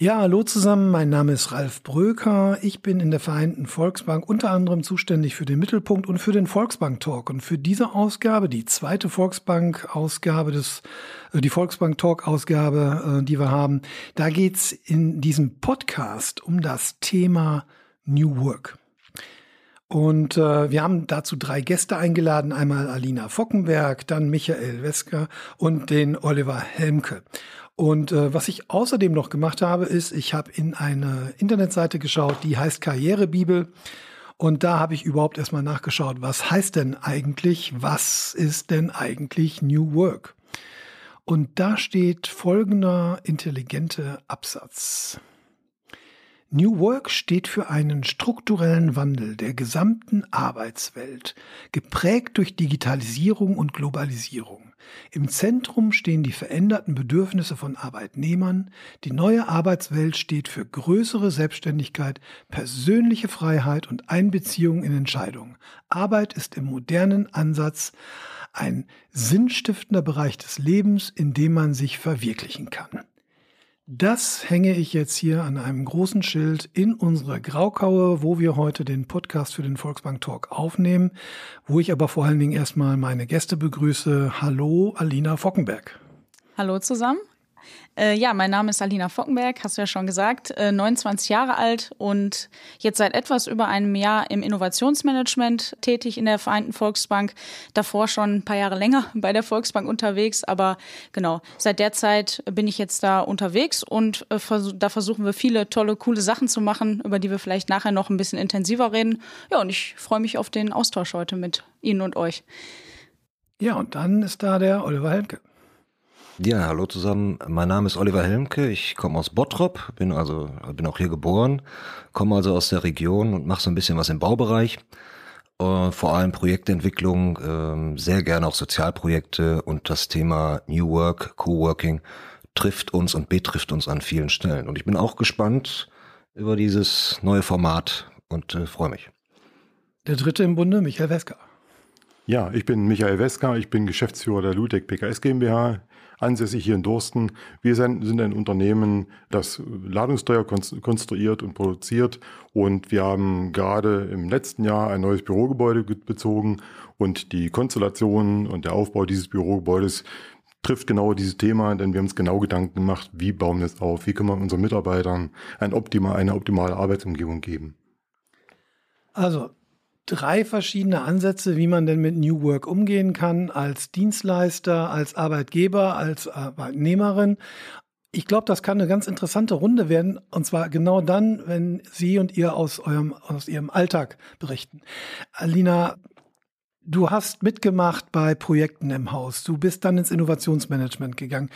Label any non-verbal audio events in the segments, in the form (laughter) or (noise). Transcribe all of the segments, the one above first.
Ja, hallo zusammen, mein Name ist Ralf Bröker. Ich bin in der Vereinten Volksbank unter anderem zuständig für den Mittelpunkt und für den Volksbank Talk. Und für diese Ausgabe, die zweite Volksbank-Ausgabe des, äh, die Volksbank Talk-Ausgabe, äh, die wir haben, da geht's in diesem Podcast um das Thema New Work. Und äh, wir haben dazu drei Gäste eingeladen. Einmal Alina Fockenberg, dann Michael Wesker und den Oliver Helmke. Und äh, was ich außerdem noch gemacht habe, ist, ich habe in eine Internetseite geschaut, die heißt Karrierebibel. Und da habe ich überhaupt erstmal nachgeschaut, was heißt denn eigentlich, was ist denn eigentlich New Work? Und da steht folgender intelligente Absatz. New Work steht für einen strukturellen Wandel der gesamten Arbeitswelt, geprägt durch Digitalisierung und Globalisierung. Im Zentrum stehen die veränderten Bedürfnisse von Arbeitnehmern. Die neue Arbeitswelt steht für größere Selbstständigkeit, persönliche Freiheit und Einbeziehung in Entscheidungen. Arbeit ist im modernen Ansatz ein sinnstiftender Bereich des Lebens, in dem man sich verwirklichen kann. Das hänge ich jetzt hier an einem großen Schild in unserer Graukaue, wo wir heute den Podcast für den Volksbank Talk aufnehmen, wo ich aber vor allen Dingen erstmal meine Gäste begrüße. Hallo, Alina Fockenberg. Hallo zusammen. Äh, ja, mein Name ist Alina Fockenberg, hast du ja schon gesagt, äh, 29 Jahre alt und jetzt seit etwas über einem Jahr im Innovationsmanagement tätig in der Vereinten Volksbank. Davor schon ein paar Jahre länger (laughs) bei der Volksbank unterwegs, aber genau, seit der Zeit bin ich jetzt da unterwegs und äh, vers da versuchen wir viele tolle, coole Sachen zu machen, über die wir vielleicht nachher noch ein bisschen intensiver reden. Ja, und ich freue mich auf den Austausch heute mit Ihnen und euch. Ja, und dann ist da der Oliver Helmke. Ja, hallo zusammen. Mein Name ist Oliver Helmke. Ich komme aus Bottrop, bin also bin auch hier geboren, komme also aus der Region und mache so ein bisschen was im Baubereich. Uh, vor allem Projektentwicklung, uh, sehr gerne auch Sozialprojekte und das Thema New Work, Coworking trifft uns und betrifft uns an vielen Stellen. Und ich bin auch gespannt über dieses neue Format und uh, freue mich. Der dritte im Bunde, Michael Wesker. Ja, ich bin Michael Wesker, ich bin Geschäftsführer der Ludec PKS GmbH ansässig hier in Dorsten. Wir sind, ein Unternehmen, das Ladungssteuer konstruiert und produziert und wir haben gerade im letzten Jahr ein neues Bürogebäude bezogen und die Konstellation und der Aufbau dieses Bürogebäudes trifft genau dieses Thema, denn wir haben uns genau Gedanken gemacht, wie bauen wir es auf, wie können wir unseren Mitarbeitern ein optimal, eine optimale Arbeitsumgebung geben. Also drei verschiedene Ansätze, wie man denn mit New Work umgehen kann, als Dienstleister, als Arbeitgeber, als Arbeitnehmerin. Ich glaube, das kann eine ganz interessante Runde werden, und zwar genau dann, wenn Sie und ihr aus eurem, aus Ihrem Alltag berichten. Alina, du hast mitgemacht bei Projekten im Haus. Du bist dann ins Innovationsmanagement gegangen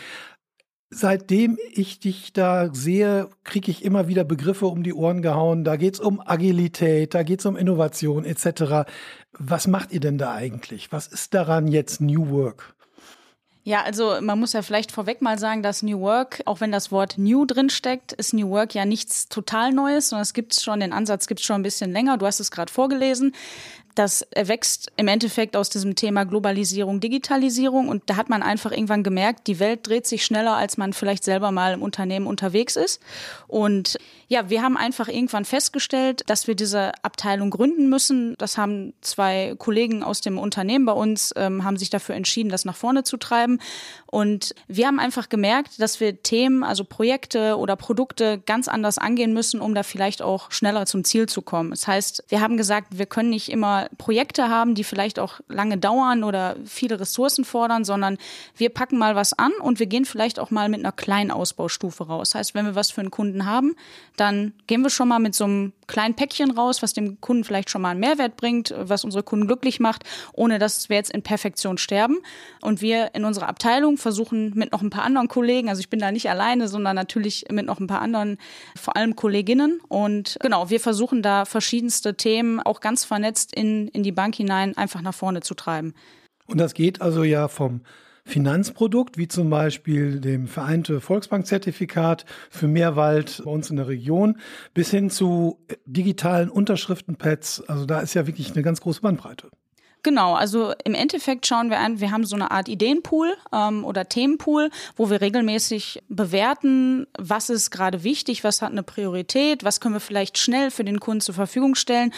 seitdem ich dich da sehe, kriege ich immer wieder Begriffe um die Ohren gehauen. Da geht's um Agilität, da geht's um Innovation etc. Was macht ihr denn da eigentlich? Was ist daran jetzt New Work? Ja, also man muss ja vielleicht vorweg mal sagen, dass New Work, auch wenn das Wort New drinsteckt, ist New Work ja nichts total Neues, sondern es gibt schon, den Ansatz gibt es schon ein bisschen länger. Du hast es gerade vorgelesen das erwächst im Endeffekt aus diesem Thema Globalisierung, Digitalisierung und da hat man einfach irgendwann gemerkt, die Welt dreht sich schneller, als man vielleicht selber mal im Unternehmen unterwegs ist. Und ja, wir haben einfach irgendwann festgestellt, dass wir diese Abteilung gründen müssen. Das haben zwei Kollegen aus dem Unternehmen bei uns, ähm, haben sich dafür entschieden, das nach vorne zu treiben. Und wir haben einfach gemerkt, dass wir Themen, also Projekte oder Produkte ganz anders angehen müssen, um da vielleicht auch schneller zum Ziel zu kommen. Das heißt, wir haben gesagt, wir können nicht immer Projekte haben, die vielleicht auch lange dauern oder viele Ressourcen fordern, sondern wir packen mal was an und wir gehen vielleicht auch mal mit einer kleinen Ausbaustufe raus. Das heißt, wenn wir was für einen Kunden haben, dann gehen wir schon mal mit so einem kleinen Päckchen raus, was dem Kunden vielleicht schon mal einen Mehrwert bringt, was unsere Kunden glücklich macht, ohne dass wir jetzt in Perfektion sterben. Und wir in unserer Abteilung versuchen mit noch ein paar anderen Kollegen, also ich bin da nicht alleine, sondern natürlich mit noch ein paar anderen, vor allem Kolleginnen. Und genau, wir versuchen da verschiedenste Themen auch ganz vernetzt in in, die Bank hinein einfach nach vorne zu treiben. Und das geht also ja vom Finanzprodukt, wie zum Beispiel dem Vereinte Volksbankzertifikat für Mehrwald bei uns in der Region, bis hin zu digitalen Unterschriftenpads. Also da ist ja wirklich eine ganz große Bandbreite. Genau, also im Endeffekt schauen wir an, wir haben so eine Art Ideenpool ähm, oder Themenpool, wo wir regelmäßig bewerten, was ist gerade wichtig, was hat eine Priorität, was können wir vielleicht schnell für den Kunden zur Verfügung stellen.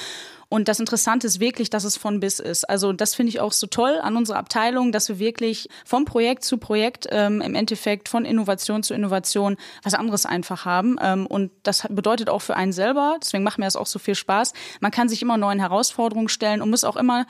Und das Interessante ist wirklich, dass es von bis ist. Also das finde ich auch so toll an unserer Abteilung, dass wir wirklich vom Projekt zu Projekt ähm, im Endeffekt von Innovation zu Innovation was anderes einfach haben. Ähm, und das bedeutet auch für einen selber, deswegen macht mir das auch so viel Spaß, man kann sich immer neuen Herausforderungen stellen und muss auch immer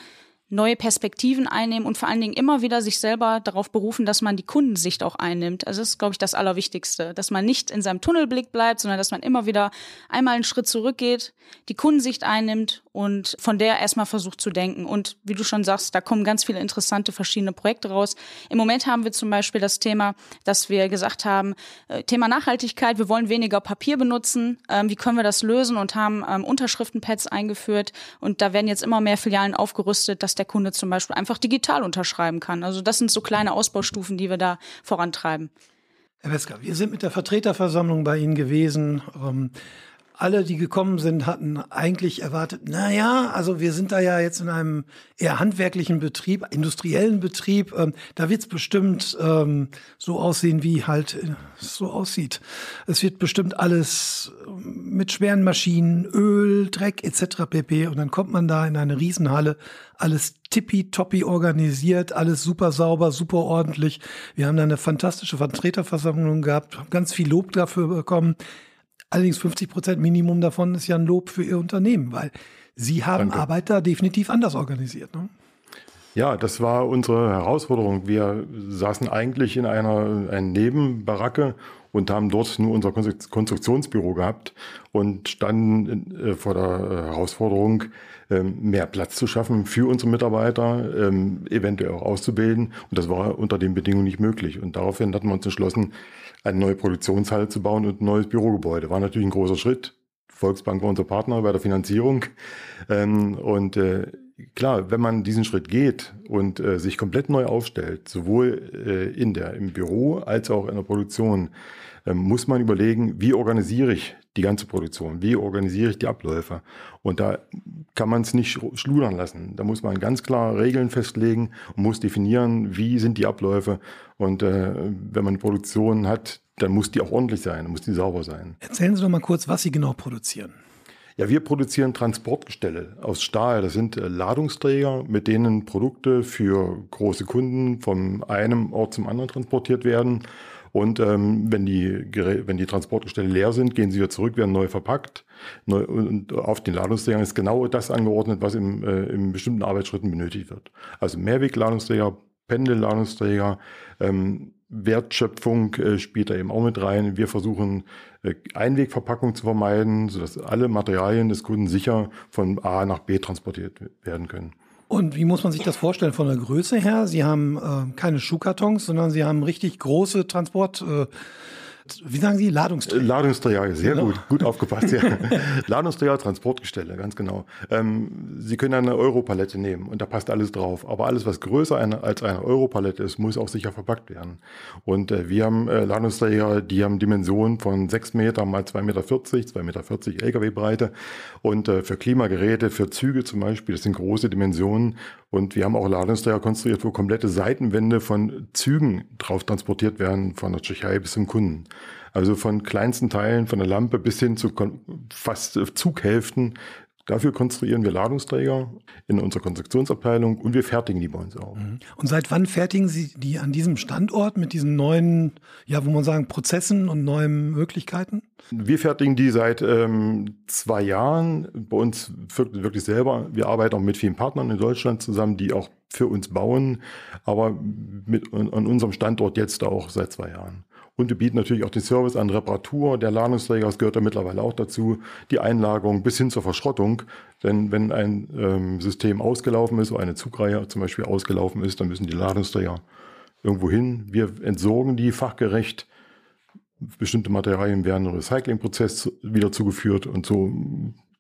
neue Perspektiven einnehmen und vor allen Dingen immer wieder sich selber darauf berufen, dass man die Kundensicht auch einnimmt. Also das ist, glaube ich, das Allerwichtigste, dass man nicht in seinem Tunnelblick bleibt, sondern dass man immer wieder einmal einen Schritt zurückgeht, die Kundensicht einnimmt und von der erstmal versucht zu denken. Und wie du schon sagst, da kommen ganz viele interessante verschiedene Projekte raus. Im Moment haben wir zum Beispiel das Thema, dass wir gesagt haben, äh, Thema Nachhaltigkeit, wir wollen weniger Papier benutzen. Ähm, wie können wir das lösen und haben ähm, Unterschriftenpads eingeführt und da werden jetzt immer mehr Filialen aufgerüstet, dass der Kunde zum Beispiel einfach digital unterschreiben kann. Also das sind so kleine Ausbaustufen, die wir da vorantreiben. Herr Wesker, wir sind mit der Vertreterversammlung bei Ihnen gewesen. Ähm, alle, die gekommen sind, hatten eigentlich erwartet, na ja, also wir sind da ja jetzt in einem eher handwerklichen Betrieb, industriellen Betrieb, ähm, da wird's bestimmt ähm, so aussehen, wie halt äh, so aussieht. Es wird bestimmt alles ähm, mit schweren Maschinen, Öl, Dreck etc. pp. Und dann kommt man da in eine Riesenhalle, alles tippitoppi organisiert, alles super sauber, super ordentlich. Wir haben da eine fantastische Vertreterversammlung gehabt, haben ganz viel Lob dafür bekommen. Allerdings 50 Prozent Minimum davon ist ja ein Lob für Ihr Unternehmen, weil Sie haben Danke. Arbeit da definitiv anders organisiert. Ne? Ja, das war unsere Herausforderung. Wir saßen eigentlich in einer, einer Nebenbaracke und haben dort nur unser Konstruktionsbüro gehabt und standen äh, vor der Herausforderung, ähm, mehr Platz zu schaffen für unsere Mitarbeiter, ähm, eventuell auch auszubilden. Und das war unter den Bedingungen nicht möglich. Und daraufhin hatten wir uns entschlossen, eine neue Produktionshalle zu bauen und ein neues Bürogebäude. War natürlich ein großer Schritt. Volksbank war unser Partner bei der Finanzierung. Ähm, und äh, klar, wenn man diesen Schritt geht und äh, sich komplett neu aufstellt, sowohl äh, in der, im Büro als auch in der Produktion, ähm, muss man überlegen, wie organisiere ich die ganze Produktion, wie organisiere ich die Abläufe. Und da kann man es nicht schludern lassen. Da muss man ganz klar Regeln festlegen und muss definieren, wie sind die Abläufe. Und äh, wenn man eine Produktion hat, dann muss die auch ordentlich sein, muss die sauber sein. Erzählen Sie doch mal kurz, was Sie genau produzieren. Ja, wir produzieren Transportgestelle aus Stahl. Das sind äh, Ladungsträger, mit denen Produkte für große Kunden von einem Ort zum anderen transportiert werden. Und ähm, wenn, die, wenn die Transportgestelle leer sind, gehen sie wieder zurück, werden neu verpackt. Neu, und auf den Ladungsträgern ist genau das angeordnet, was im, äh, in bestimmten Arbeitsschritten benötigt wird. Also Mehrwegladungsträger, Pendelladungsträger, ähm, Wertschöpfung äh, spielt da eben auch mit rein. Wir versuchen äh, Einwegverpackung zu vermeiden, sodass alle Materialien des Kunden sicher von A nach B transportiert werden können. Und wie muss man sich das vorstellen von der Größe her? Sie haben äh, keine Schuhkartons, sondern Sie haben richtig große Transport. Äh, wie sagen Sie, Ladungsträger? Ladungsträger, sehr genau. gut, gut aufgepasst. Ja. (laughs) Ladungsträger, Transportgestelle, ganz genau. Ähm, Sie können eine Europalette nehmen und da passt alles drauf. Aber alles, was größer eine, als eine Europalette ist, muss auch sicher verpackt werden. Und äh, wir haben äh, Ladungsträger, die haben Dimensionen von 6 Meter mal 2,40 Meter, 2,40 Meter Lkw-Breite. Und äh, für Klimageräte, für Züge zum Beispiel, das sind große Dimensionen. Und wir haben auch Ladungsträger konstruiert, wo komplette Seitenwände von Zügen drauf transportiert werden, von der Tschechei bis zum Kunden. Also von kleinsten Teilen, von der Lampe bis hin zu fast Zughälften. Dafür konstruieren wir Ladungsträger in unserer Konstruktionsabteilung und wir fertigen die bei uns auch. Mhm. Und seit wann fertigen Sie die an diesem Standort mit diesen neuen, ja, wo man sagen, Prozessen und neuen Möglichkeiten? Wir fertigen die seit ähm, zwei Jahren bei uns wirklich selber. Wir arbeiten auch mit vielen Partnern in Deutschland zusammen, die auch für uns bauen, aber mit, an unserem Standort jetzt auch seit zwei Jahren. Und wir bieten natürlich auch den Service an Reparatur der Ladungsträger, das gehört da mittlerweile auch dazu, die Einlagerung bis hin zur Verschrottung. Denn wenn ein ähm, System ausgelaufen ist, oder eine Zugreihe zum Beispiel ausgelaufen ist, dann müssen die Ladungsträger irgendwo hin. Wir entsorgen die fachgerecht. Bestimmte Materialien werden im Recyclingprozess wieder zugeführt und so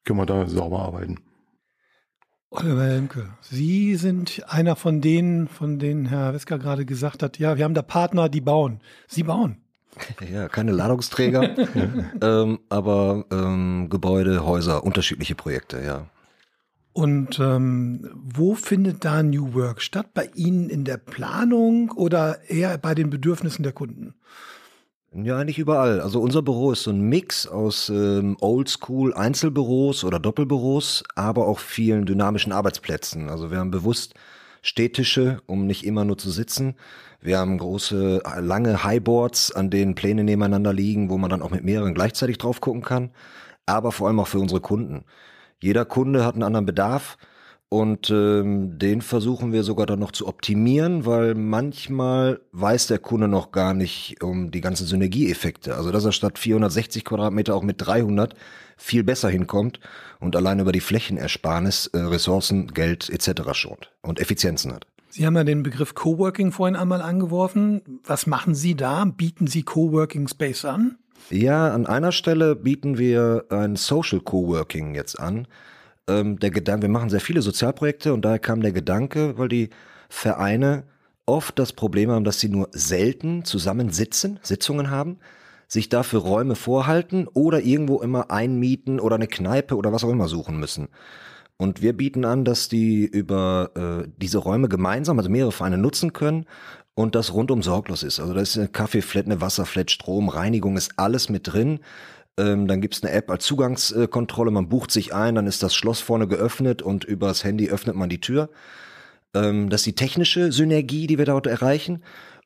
können wir da sauber arbeiten. Oliver Helmke, Sie sind einer von denen, von denen Herr Wesker gerade gesagt hat, ja, wir haben da Partner, die bauen. Sie bauen. (laughs) Ja, keine Ladungsträger, (laughs) ähm, aber ähm, Gebäude, Häuser, unterschiedliche Projekte, ja. Und ähm, wo findet da New Work statt? Bei Ihnen in der Planung oder eher bei den Bedürfnissen der Kunden? Ja, eigentlich überall. Also unser Büro ist so ein Mix aus ähm, Oldschool Einzelbüros oder Doppelbüros, aber auch vielen dynamischen Arbeitsplätzen. Also wir haben bewusst Städtische, um nicht immer nur zu sitzen. Wir haben große, lange Highboards, an denen Pläne nebeneinander liegen, wo man dann auch mit mehreren gleichzeitig drauf gucken kann. Aber vor allem auch für unsere Kunden. Jeder Kunde hat einen anderen Bedarf und ähm, den versuchen wir sogar dann noch zu optimieren, weil manchmal weiß der Kunde noch gar nicht um die ganzen Synergieeffekte. Also dass er statt 460 Quadratmeter auch mit 300 viel besser hinkommt und allein über die Flächenersparnis äh, Ressourcen, Geld etc. schont und Effizienzen hat. Sie haben ja den Begriff Coworking vorhin einmal angeworfen. Was machen Sie da? Bieten Sie Coworking Space an? Ja, an einer Stelle bieten wir ein Social Coworking jetzt an. Ähm, der Gedanke, wir machen sehr viele Sozialprojekte und daher kam der Gedanke, weil die Vereine oft das Problem haben, dass sie nur selten zusammensitzen, Sitzungen haben, sich dafür Räume vorhalten oder irgendwo immer einmieten oder eine Kneipe oder was auch immer suchen müssen. Und wir bieten an, dass die über äh, diese Räume gemeinsam, also mehrere Vereine nutzen können und das rundum sorglos ist. Also da ist eine Kaffeeflat, eine Wasserflat, Strom, Reinigung ist alles mit drin. Ähm, dann gibt's eine App als Zugangskontrolle, man bucht sich ein, dann ist das Schloss vorne geöffnet und übers Handy öffnet man die Tür. Ähm, das ist die technische Synergie, die wir dort erreichen.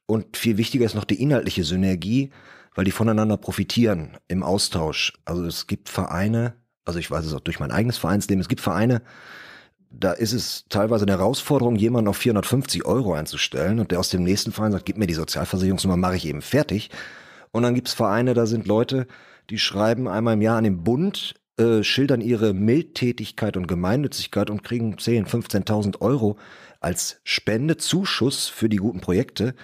Und viel wichtiger ist noch die inhaltliche Synergie, weil die voneinander profitieren im Austausch. Also es gibt Vereine, also ich weiß es auch durch mein eigenes Vereinsleben, es gibt Vereine, da ist es teilweise eine Herausforderung, jemanden auf 450 Euro einzustellen und der aus dem nächsten Verein sagt, gib mir die Sozialversicherungsnummer, mache ich eben fertig. Und dann gibt's Vereine, da sind Leute, die schreiben einmal im Jahr an den Bund, äh, schildern ihre Mildtätigkeit und Gemeinnützigkeit und kriegen 10, 15.000 Euro als Spendezuschuss für die guten Projekte.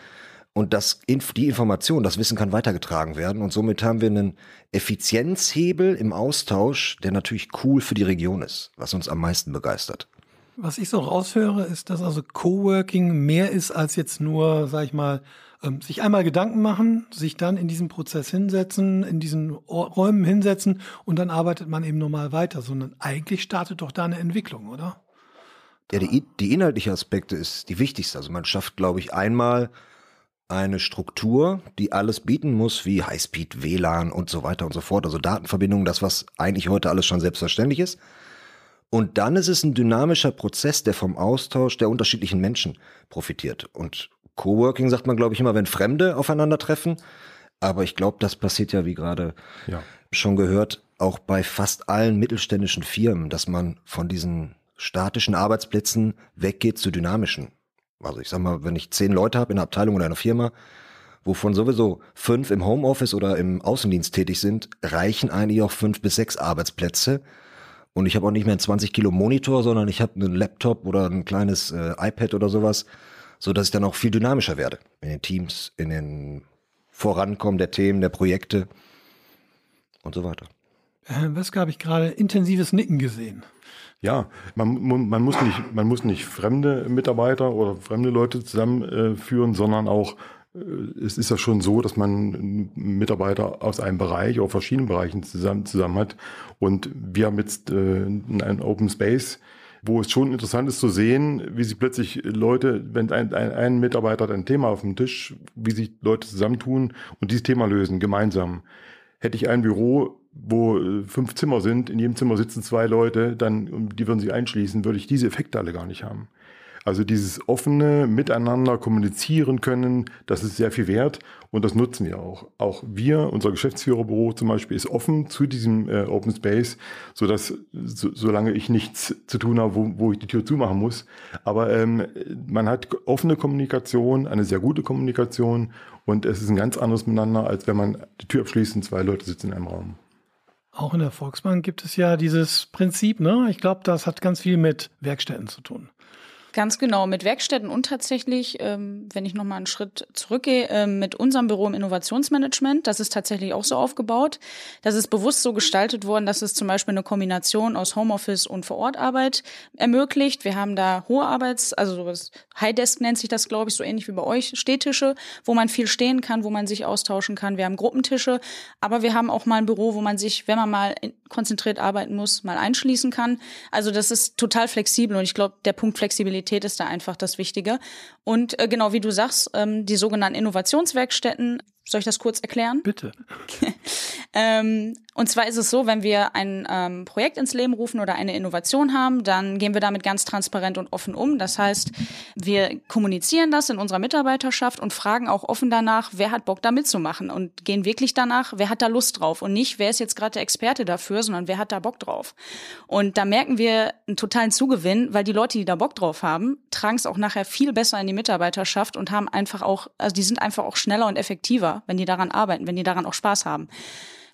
Und das, die Information, das Wissen kann weitergetragen werden. Und somit haben wir einen Effizienzhebel im Austausch, der natürlich cool für die Region ist, was uns am meisten begeistert. Was ich so raushöre, ist, dass also Coworking mehr ist als jetzt nur, sag ich mal, ähm, sich einmal Gedanken machen, sich dann in diesem Prozess hinsetzen, in diesen Räumen hinsetzen und dann arbeitet man eben normal weiter, sondern eigentlich startet doch da eine Entwicklung, oder? Ja, die, die inhaltliche Aspekte ist die wichtigste. Also man schafft, glaube ich, einmal eine Struktur, die alles bieten muss, wie Highspeed, WLAN und so weiter und so fort, also Datenverbindungen, das, was eigentlich heute alles schon selbstverständlich ist. Und dann ist es ein dynamischer Prozess, der vom Austausch der unterschiedlichen Menschen profitiert. Und Coworking sagt man, glaube ich, immer, wenn Fremde aufeinandertreffen. Aber ich glaube, das passiert ja, wie gerade ja. schon gehört, auch bei fast allen mittelständischen Firmen, dass man von diesen statischen Arbeitsplätzen weggeht zu dynamischen. Also ich sag mal, wenn ich zehn Leute habe in einer Abteilung oder einer Firma, wovon sowieso fünf im Homeoffice oder im Außendienst tätig sind, reichen eigentlich auch fünf bis sechs Arbeitsplätze, und ich habe auch nicht mehr einen 20 Kilo Monitor, sondern ich habe einen Laptop oder ein kleines äh, iPad oder sowas, so dass ich dann auch viel dynamischer werde in den Teams, in den Vorankommen der Themen, der Projekte und so weiter. Herr Wesker habe ich gerade intensives Nicken gesehen. Ja, man, man, muss nicht, man muss nicht fremde Mitarbeiter oder fremde Leute zusammenführen, äh, sondern auch äh, es ist ja schon so, dass man Mitarbeiter aus einem Bereich, auf verschiedenen Bereichen zusammen, zusammen hat. Und wir haben jetzt äh, einen Open Space, wo es schon interessant ist zu sehen, wie sich plötzlich Leute, wenn ein, ein, ein Mitarbeiter hat ein Thema auf dem Tisch, wie sich Leute zusammentun und dieses Thema lösen, gemeinsam. Hätte ich ein Büro, wo äh, fünf Zimmer sind, in jedem Zimmer sitzen zwei Leute, dann, die würden sich einschließen, würde ich diese Effekte alle gar nicht haben. Also dieses offene Miteinander kommunizieren können, das ist sehr viel wert und das nutzen wir auch. Auch wir, unser Geschäftsführerbüro zum Beispiel, ist offen zu diesem äh, Open Space, so dass so, solange ich nichts zu tun habe, wo, wo ich die Tür zumachen muss. Aber ähm, man hat offene Kommunikation, eine sehr gute Kommunikation und es ist ein ganz anderes Miteinander, als wenn man die Tür abschließt und zwei Leute sitzen in einem Raum. Auch in der Volksbank gibt es ja dieses Prinzip, ne? Ich glaube, das hat ganz viel mit Werkstätten zu tun. Ganz genau, mit Werkstätten und tatsächlich, ähm, wenn ich nochmal einen Schritt zurückgehe, ähm, mit unserem Büro im Innovationsmanagement, das ist tatsächlich auch so aufgebaut. Das ist bewusst so gestaltet worden, dass es zum Beispiel eine Kombination aus Homeoffice und Vorortarbeit ermöglicht. Wir haben da hohe Arbeits-, also sowas, High Desk nennt sich das, glaube ich, so ähnlich wie bei euch, Stehtische, wo man viel stehen kann, wo man sich austauschen kann. Wir haben Gruppentische, aber wir haben auch mal ein Büro, wo man sich, wenn man mal konzentriert arbeiten muss, mal einschließen kann. Also das ist total flexibel und ich glaube, der Punkt Flexibilität ist da einfach das Wichtige. Und äh, genau wie du sagst, ähm, die sogenannten Innovationswerkstätten soll ich das kurz erklären? Bitte. (laughs) ähm, und zwar ist es so, wenn wir ein ähm, Projekt ins Leben rufen oder eine Innovation haben, dann gehen wir damit ganz transparent und offen um. Das heißt, wir kommunizieren das in unserer Mitarbeiterschaft und fragen auch offen danach, wer hat Bock da mitzumachen und gehen wirklich danach, wer hat da Lust drauf und nicht, wer ist jetzt gerade der Experte dafür, sondern wer hat da Bock drauf. Und da merken wir einen totalen Zugewinn, weil die Leute, die da Bock drauf haben, tragen es auch nachher viel besser in die Mitarbeiterschaft und haben einfach auch, also die sind einfach auch schneller und effektiver wenn die daran arbeiten, wenn die daran auch Spaß haben.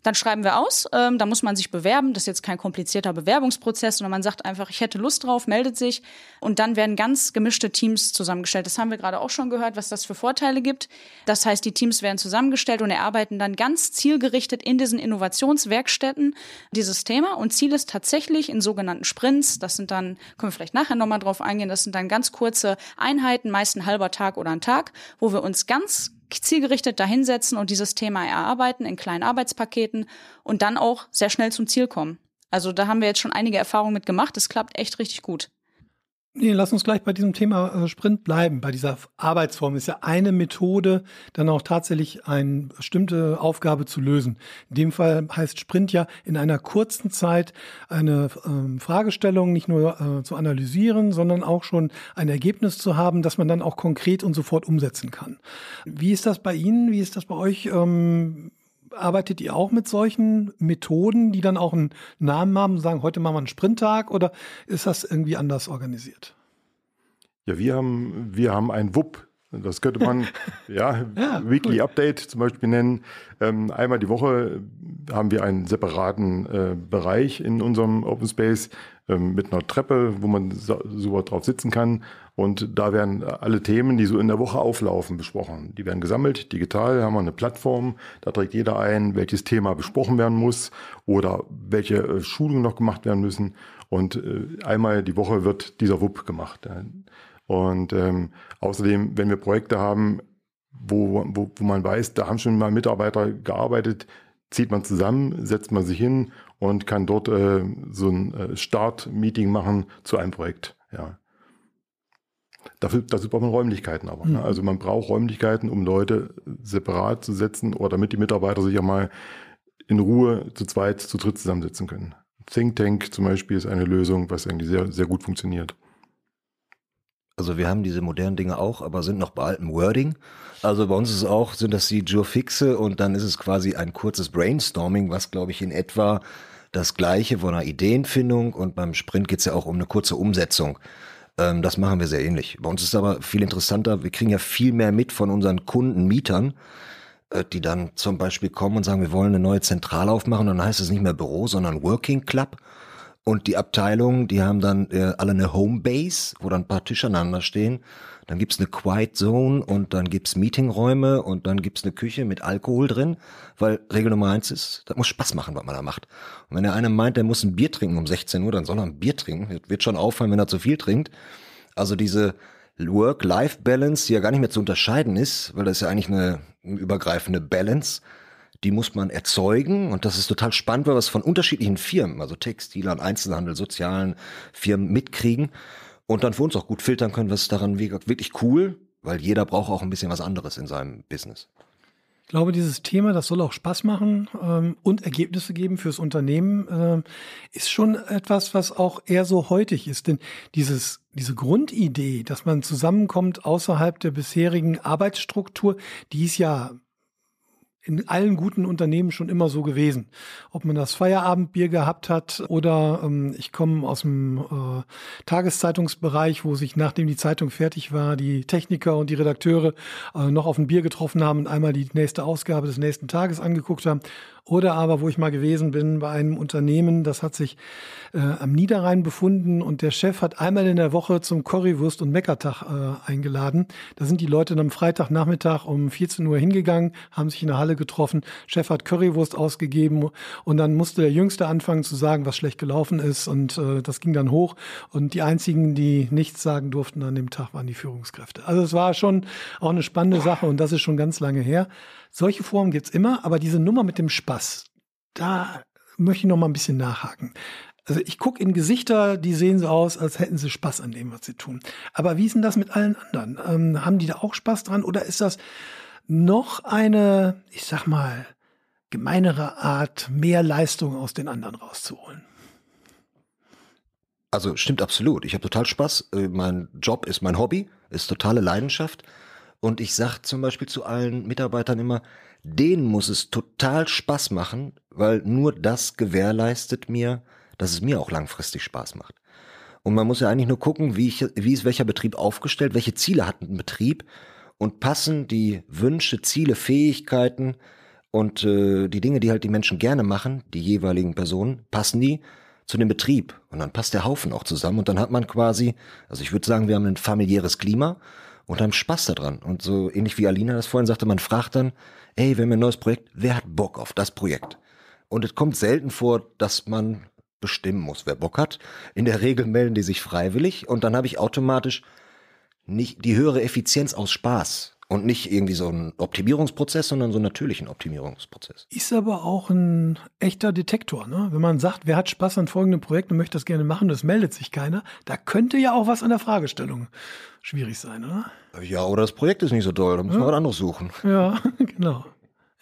Dann schreiben wir aus, ähm, da muss man sich bewerben. Das ist jetzt kein komplizierter Bewerbungsprozess, sondern man sagt einfach, ich hätte Lust drauf, meldet sich. Und dann werden ganz gemischte Teams zusammengestellt. Das haben wir gerade auch schon gehört, was das für Vorteile gibt. Das heißt, die Teams werden zusammengestellt und erarbeiten dann ganz zielgerichtet in diesen Innovationswerkstätten dieses Thema. Und Ziel ist tatsächlich in sogenannten Sprints, das sind dann, können wir vielleicht nachher nochmal drauf eingehen, das sind dann ganz kurze Einheiten, meist ein halber Tag oder ein Tag, wo wir uns ganz zielgerichtet dahinsetzen und dieses Thema erarbeiten in kleinen Arbeitspaketen und dann auch sehr schnell zum Ziel kommen. Also da haben wir jetzt schon einige Erfahrungen mit gemacht. Es klappt echt richtig gut. Nee, lass uns gleich bei diesem Thema äh, Sprint bleiben. Bei dieser Arbeitsform ist ja eine Methode, dann auch tatsächlich eine bestimmte Aufgabe zu lösen. In dem Fall heißt Sprint ja in einer kurzen Zeit eine ähm, Fragestellung nicht nur äh, zu analysieren, sondern auch schon ein Ergebnis zu haben, das man dann auch konkret und sofort umsetzen kann. Wie ist das bei Ihnen? Wie ist das bei euch? Ähm, arbeitet ihr auch mit solchen Methoden, die dann auch einen Namen haben und sagen, heute machen wir einen Sprinttag oder ist das irgendwie anders organisiert? Ja, wir haben, wir haben ein WUP. Das könnte man (laughs) ja, ja Weekly cool. Update zum Beispiel nennen. Ähm, einmal die Woche haben wir einen separaten äh, Bereich in unserem Open Space ähm, mit einer Treppe, wo man so, so drauf sitzen kann. Und da werden alle Themen, die so in der Woche auflaufen, besprochen. Die werden gesammelt, digital, haben wir eine Plattform, da trägt jeder ein, welches Thema besprochen werden muss oder welche äh, Schulungen noch gemacht werden müssen. Und äh, einmal die Woche wird dieser WUP gemacht. Und ähm, außerdem, wenn wir Projekte haben, wo, wo, wo man weiß, da haben schon mal Mitarbeiter gearbeitet, zieht man zusammen, setzt man sich hin und kann dort äh, so ein äh, Start-Meeting machen zu einem Projekt. Ja. Dafür, dazu braucht man Räumlichkeiten aber. Ne? Mhm. Also man braucht Räumlichkeiten, um Leute separat zu setzen oder damit die Mitarbeiter sich ja mal in Ruhe zu zweit, zu dritt zusammensetzen können. Think Tank zum Beispiel ist eine Lösung, was eigentlich sehr, sehr gut funktioniert. Also wir haben diese modernen Dinge auch, aber sind noch bei altem Wording. Also bei uns ist auch, sind das die Joe-Fixe und dann ist es quasi ein kurzes Brainstorming, was glaube ich in etwa das gleiche von einer Ideenfindung und beim Sprint geht es ja auch um eine kurze Umsetzung. Ähm, das machen wir sehr ähnlich. Bei uns ist es aber viel interessanter, wir kriegen ja viel mehr mit von unseren Kunden, Mietern, äh, die dann zum Beispiel kommen und sagen, wir wollen eine neue Zentrale aufmachen und dann heißt es nicht mehr Büro, sondern Working Club. Und die Abteilungen, die haben dann äh, alle eine Homebase, wo dann ein paar Tische aneinander stehen. Dann gibt's eine Quiet Zone und dann gibt's Meetingräume und dann gibt's eine Küche mit Alkohol drin, weil Regel Nummer eins ist, das muss Spaß machen, was man da macht. Und wenn der eine meint, der muss ein Bier trinken um 16 Uhr, dann soll er ein Bier trinken. Wird schon auffallen, wenn er zu viel trinkt. Also diese Work-Life-Balance, die ja gar nicht mehr zu unterscheiden ist, weil das ist ja eigentlich eine übergreifende Balance, die muss man erzeugen und das ist total spannend, weil wir es von unterschiedlichen Firmen, also Textilern, Einzelhandel, sozialen Firmen mitkriegen und dann für uns auch gut filtern können, was daran wirklich cool, weil jeder braucht auch ein bisschen was anderes in seinem Business. Ich glaube, dieses Thema, das soll auch Spaß machen ähm, und Ergebnisse geben fürs Unternehmen, äh, ist schon etwas, was auch eher so heutig ist. Denn dieses, diese Grundidee, dass man zusammenkommt außerhalb der bisherigen Arbeitsstruktur, die ist ja in allen guten Unternehmen schon immer so gewesen. Ob man das Feierabendbier gehabt hat oder ähm, ich komme aus dem äh, Tageszeitungsbereich, wo sich nachdem die Zeitung fertig war, die Techniker und die Redakteure äh, noch auf ein Bier getroffen haben und einmal die nächste Ausgabe des nächsten Tages angeguckt haben. Oder aber, wo ich mal gewesen bin, bei einem Unternehmen, das hat sich äh, am Niederrhein befunden und der Chef hat einmal in der Woche zum Currywurst- und Meckertag äh, eingeladen. Da sind die Leute dann am Freitagnachmittag um 14 Uhr hingegangen, haben sich in der Halle getroffen. Chef hat Currywurst ausgegeben und dann musste der Jüngste anfangen zu sagen, was schlecht gelaufen ist und äh, das ging dann hoch. Und die einzigen, die nichts sagen durften an dem Tag, waren die Führungskräfte. Also es war schon auch eine spannende Sache und das ist schon ganz lange her. Solche Formen gibt's immer, aber diese Nummer mit dem Spaß, da möchte ich noch mal ein bisschen nachhaken. Also ich gucke in Gesichter, die sehen so aus, als hätten sie Spaß an dem, was sie tun. Aber wie ist denn das mit allen anderen? Ähm, haben die da auch Spaß dran oder ist das noch eine, ich sag mal, gemeinere Art, mehr Leistung aus den anderen rauszuholen? Also stimmt absolut. Ich habe total Spaß. Äh, mein Job ist mein Hobby, ist totale Leidenschaft. Und ich sag zum Beispiel zu allen Mitarbeitern immer, denen muss es total Spaß machen, weil nur das gewährleistet mir, dass es mir auch langfristig Spaß macht. Und man muss ja eigentlich nur gucken, wie, ich, wie ist welcher Betrieb aufgestellt, welche Ziele hat ein Betrieb und passen die Wünsche, Ziele, Fähigkeiten und äh, die Dinge, die halt die Menschen gerne machen, die jeweiligen Personen, passen die zu dem Betrieb. Und dann passt der Haufen auch zusammen und dann hat man quasi, also ich würde sagen, wir haben ein familiäres Klima und haben Spaß daran. Und so ähnlich wie Alina das vorhin sagte, man fragt dann, ey, wir haben ein neues Projekt, wer hat Bock auf das Projekt? Und es kommt selten vor, dass man bestimmen muss, wer Bock hat. In der Regel melden die sich freiwillig und dann habe ich automatisch nicht die höhere Effizienz aus Spaß und nicht irgendwie so ein Optimierungsprozess, sondern so einen natürlichen Optimierungsprozess. Ist aber auch ein echter Detektor, ne? Wenn man sagt, wer hat Spaß an folgendem Projekt und möchte das gerne machen, das meldet sich keiner, da könnte ja auch was an der Fragestellung schwierig sein, oder? Ja, oder das Projekt ist nicht so toll, da muss ja. man was anderes suchen. Ja, (laughs) genau.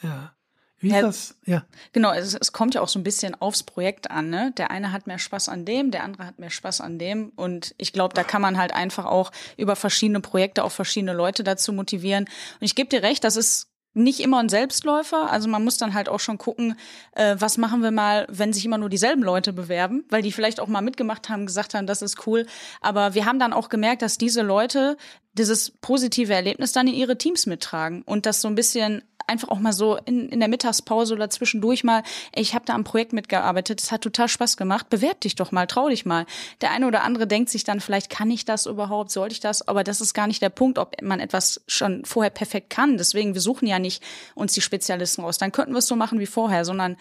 Ja. Wie ja, das? Ja. Genau, es, es, kommt ja auch so ein bisschen aufs Projekt an. Ne? Der eine hat mehr Spaß an dem, der andere hat mehr Spaß an dem. Und ich glaube, da kann man halt einfach auch über verschiedene Projekte auch verschiedene Leute dazu motivieren. Und ich gebe dir recht, das ist nicht immer ein Selbstläufer. Also man muss dann halt auch schon gucken, äh, was machen wir mal, wenn sich immer nur dieselben Leute bewerben, weil die vielleicht auch mal mitgemacht haben, gesagt haben, das ist cool. Aber wir haben dann auch gemerkt, dass diese Leute dieses positive Erlebnis dann in ihre Teams mittragen und das so ein bisschen einfach auch mal so in, in der Mittagspause oder zwischendurch mal, ey, ich habe da am Projekt mitgearbeitet, es hat total Spaß gemacht, bewerb dich doch mal, trau dich mal. Der eine oder andere denkt sich dann vielleicht, kann ich das überhaupt, sollte ich das? Aber das ist gar nicht der Punkt, ob man etwas schon vorher perfekt kann. Deswegen, wir suchen ja nicht uns die Spezialisten raus. Dann könnten wir es so machen wie vorher, sondern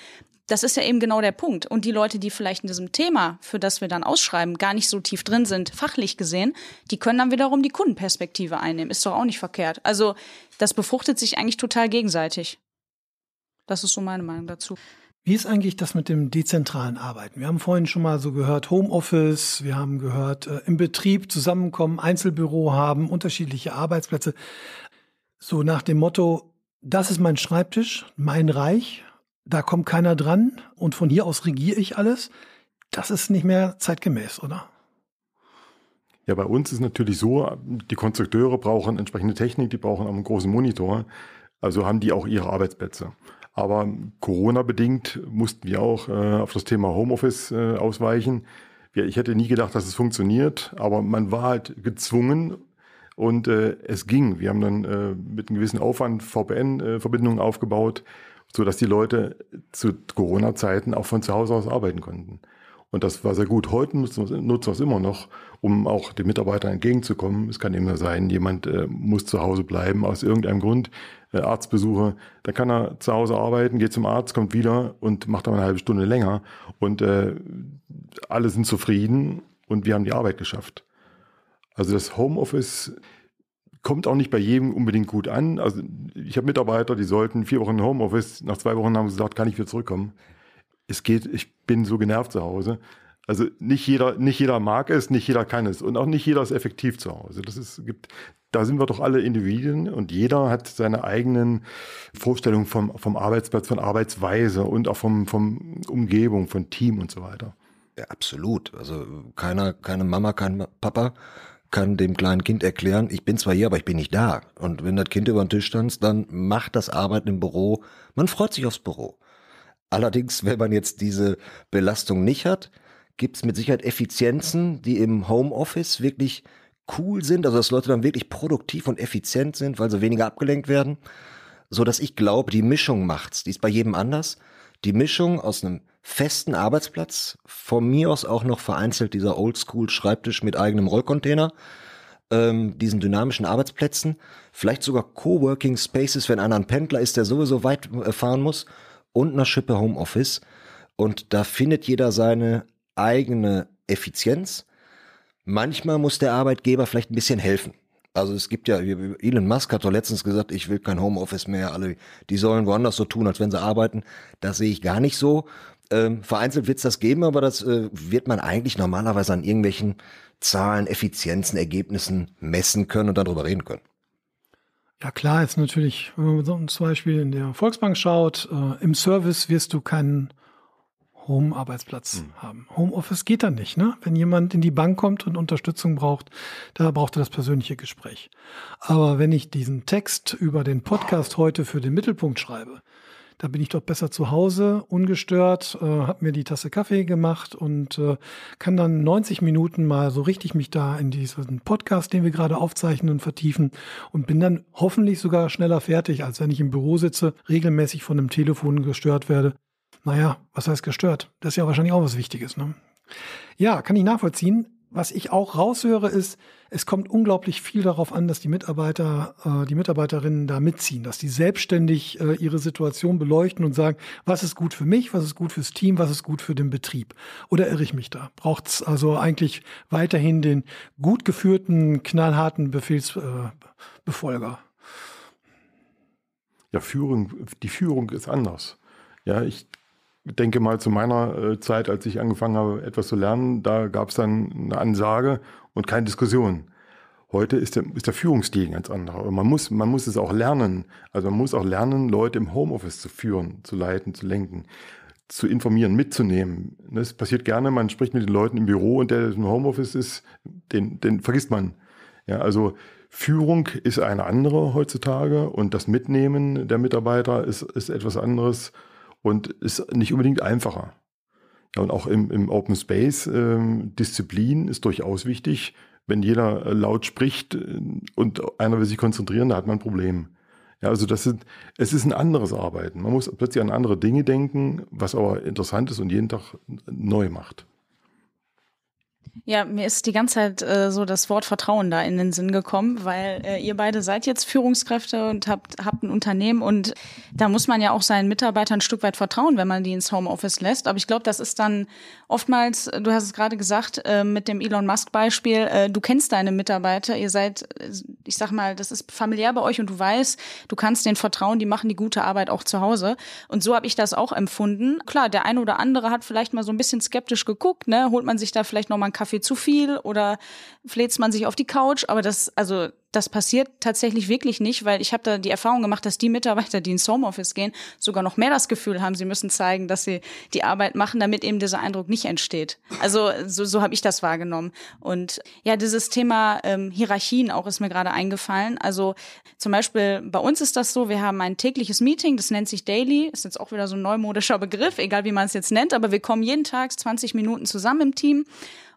das ist ja eben genau der Punkt. Und die Leute, die vielleicht in diesem Thema, für das wir dann ausschreiben, gar nicht so tief drin sind, fachlich gesehen, die können dann wiederum die Kundenperspektive einnehmen. Ist doch auch nicht verkehrt. Also das befruchtet sich eigentlich total gegenseitig. Das ist so meine Meinung dazu. Wie ist eigentlich das mit dem dezentralen Arbeiten? Wir haben vorhin schon mal so gehört, Homeoffice, wir haben gehört, äh, im Betrieb zusammenkommen, Einzelbüro haben, unterschiedliche Arbeitsplätze. So nach dem Motto, das ist mein Schreibtisch, mein Reich, da kommt keiner dran und von hier aus regiere ich alles. Das ist nicht mehr zeitgemäß, oder? Ja, bei uns ist natürlich so, die Konstrukteure brauchen entsprechende Technik, die brauchen auch einen großen Monitor. Also haben die auch ihre Arbeitsplätze. Aber Corona-bedingt mussten wir auch äh, auf das Thema Homeoffice äh, ausweichen. Ich hätte nie gedacht, dass es funktioniert, aber man war halt gezwungen und äh, es ging. Wir haben dann äh, mit einem gewissen Aufwand VPN-Verbindungen aufgebaut so dass die Leute zu Corona-Zeiten auch von zu Hause aus arbeiten konnten. Und das war sehr gut. Heute nutzen wir es immer noch, um auch den Mitarbeitern entgegenzukommen. Es kann immer sein, jemand äh, muss zu Hause bleiben aus irgendeinem Grund, äh, Arztbesuche. Dann kann er zu Hause arbeiten, geht zum Arzt, kommt wieder und macht aber eine halbe Stunde länger. Und äh, alle sind zufrieden und wir haben die Arbeit geschafft. Also das Homeoffice kommt auch nicht bei jedem unbedingt gut an. Also ich habe Mitarbeiter, die sollten vier Wochen Homeoffice, nach zwei Wochen haben sie gesagt, kann ich wieder zurückkommen. Es geht, ich bin so genervt zu Hause. Also nicht jeder, nicht jeder mag es, nicht jeder kann es und auch nicht jeder ist effektiv zu Hause. Das ist, gibt, da sind wir doch alle Individuen und jeder hat seine eigenen Vorstellungen vom, vom Arbeitsplatz, von Arbeitsweise und auch vom, vom Umgebung, von Team und so weiter. Ja, absolut. Also keiner, keine Mama, kein Papa kann dem kleinen Kind erklären, ich bin zwar hier, aber ich bin nicht da. Und wenn das Kind über den Tisch tanzt, dann macht das Arbeiten im Büro. Man freut sich aufs Büro. Allerdings, wenn man jetzt diese Belastung nicht hat, gibt es mit Sicherheit Effizienzen, die im Homeoffice wirklich cool sind, also dass Leute dann wirklich produktiv und effizient sind, weil sie weniger abgelenkt werden, so dass ich glaube, die Mischung macht's. Die ist bei jedem anders. Die Mischung aus einem festen Arbeitsplatz, von mir aus auch noch vereinzelt dieser Oldschool-Schreibtisch mit eigenem Rollcontainer, ähm, diesen dynamischen Arbeitsplätzen, vielleicht sogar Coworking Spaces, wenn einer ein Pendler ist, der sowieso weit äh, fahren muss, und einer Schippe Homeoffice. Und da findet jeder seine eigene Effizienz. Manchmal muss der Arbeitgeber vielleicht ein bisschen helfen. Also es gibt ja, Elon Musk hat doch letztens gesagt, ich will kein Homeoffice mehr, alle, die sollen woanders so tun, als wenn sie arbeiten. Das sehe ich gar nicht so. Ähm, vereinzelt wird es das geben, aber das äh, wird man eigentlich normalerweise an irgendwelchen Zahlen, Effizienzen, Ergebnissen messen können und dann drüber reden können. Ja klar, ist natürlich, wenn man so zum Beispiel in der Volksbank schaut, äh, im Service wirst du keinen Home-Arbeitsplatz mhm. haben. Homeoffice geht dann nicht, ne? Wenn jemand in die Bank kommt und Unterstützung braucht, da braucht er das persönliche Gespräch. Aber wenn ich diesen Text über den Podcast heute für den Mittelpunkt schreibe, da bin ich doch besser zu Hause, ungestört, äh, habe mir die Tasse Kaffee gemacht und äh, kann dann 90 Minuten mal so richtig mich da in diesen Podcast, den wir gerade aufzeichnen, vertiefen und bin dann hoffentlich sogar schneller fertig, als wenn ich im Büro sitze, regelmäßig von einem Telefon gestört werde. Naja, was heißt gestört? Das ist ja wahrscheinlich auch was Wichtiges. Ne? Ja, kann ich nachvollziehen. Was ich auch raushöre, ist, es kommt unglaublich viel darauf an, dass die Mitarbeiter, äh, die Mitarbeiterinnen da mitziehen, dass die selbstständig äh, ihre Situation beleuchten und sagen, was ist gut für mich, was ist gut fürs Team, was ist gut für den Betrieb. Oder irre ich mich da? Braucht es also eigentlich weiterhin den gut geführten, knallharten Befehlsbefolger? Äh, ja, Führung, die Führung ist anders. Ja, ich denke mal zu meiner äh, Zeit, als ich angefangen habe, etwas zu lernen, da gab es dann eine Ansage und keine Diskussion. Heute ist der, ist der Führungsstil ganz anderer. Und man muss, man muss es auch lernen. Also man muss auch lernen, Leute im Homeoffice zu führen, zu leiten, zu lenken, zu informieren, mitzunehmen. Das passiert gerne. Man spricht mit den Leuten im Büro und der im Homeoffice ist, den, den vergisst man. Ja, also Führung ist eine andere heutzutage und das Mitnehmen der Mitarbeiter ist, ist etwas anderes und ist nicht unbedingt einfacher. Ja, und auch im, im Open Space ähm, Disziplin ist durchaus wichtig. Wenn jeder äh, laut spricht äh, und einer will sich konzentrieren, da hat man ein Problem. Ja, also das sind, es ist ein anderes Arbeiten. Man muss plötzlich an andere Dinge denken, was aber interessant ist und jeden Tag neu macht. Ja, mir ist die ganze Zeit äh, so das Wort Vertrauen da in den Sinn gekommen, weil äh, ihr beide seid jetzt Führungskräfte und habt, habt ein Unternehmen und da muss man ja auch seinen Mitarbeitern ein Stück weit vertrauen, wenn man die ins Homeoffice lässt. Aber ich glaube, das ist dann oftmals, du hast es gerade gesagt, äh, mit dem Elon Musk-Beispiel, äh, du kennst deine Mitarbeiter, ihr seid, ich sag mal, das ist familiär bei euch und du weißt, du kannst denen vertrauen, die machen die gute Arbeit auch zu Hause. Und so habe ich das auch empfunden. Klar, der eine oder andere hat vielleicht mal so ein bisschen skeptisch geguckt, ne? Holt man sich da vielleicht noch mal einen Kaffee Kaffee zu viel oder fläzt man sich auf die Couch. Aber das, also das passiert tatsächlich wirklich nicht, weil ich habe da die Erfahrung gemacht, dass die Mitarbeiter, die ins Homeoffice gehen, sogar noch mehr das Gefühl haben, sie müssen zeigen, dass sie die Arbeit machen, damit eben dieser Eindruck nicht entsteht. Also so, so habe ich das wahrgenommen. Und ja, dieses Thema ähm, Hierarchien auch ist mir gerade eingefallen. Also zum Beispiel bei uns ist das so, wir haben ein tägliches Meeting, das nennt sich Daily, ist jetzt auch wieder so ein neumodischer Begriff, egal wie man es jetzt nennt, aber wir kommen jeden Tag 20 Minuten zusammen im Team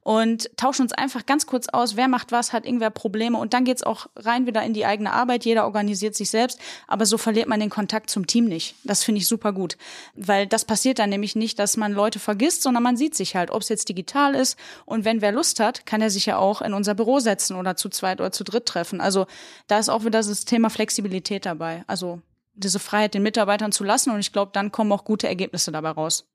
und tauschen uns einfach ganz kurz aus, wer macht was, hat irgendwer Probleme und dann geht's auch rein wieder in die eigene Arbeit, jeder organisiert sich selbst, aber so verliert man den Kontakt zum Team nicht. Das finde ich super gut, weil das passiert dann nämlich nicht, dass man Leute vergisst, sondern man sieht sich halt, ob es jetzt digital ist und wenn wer Lust hat, kann er sich ja auch in unser Büro setzen oder zu zweit oder zu dritt treffen. Also da ist auch wieder das Thema Flexibilität dabei. Also diese Freiheit den Mitarbeitern zu lassen und ich glaube, dann kommen auch gute Ergebnisse dabei raus.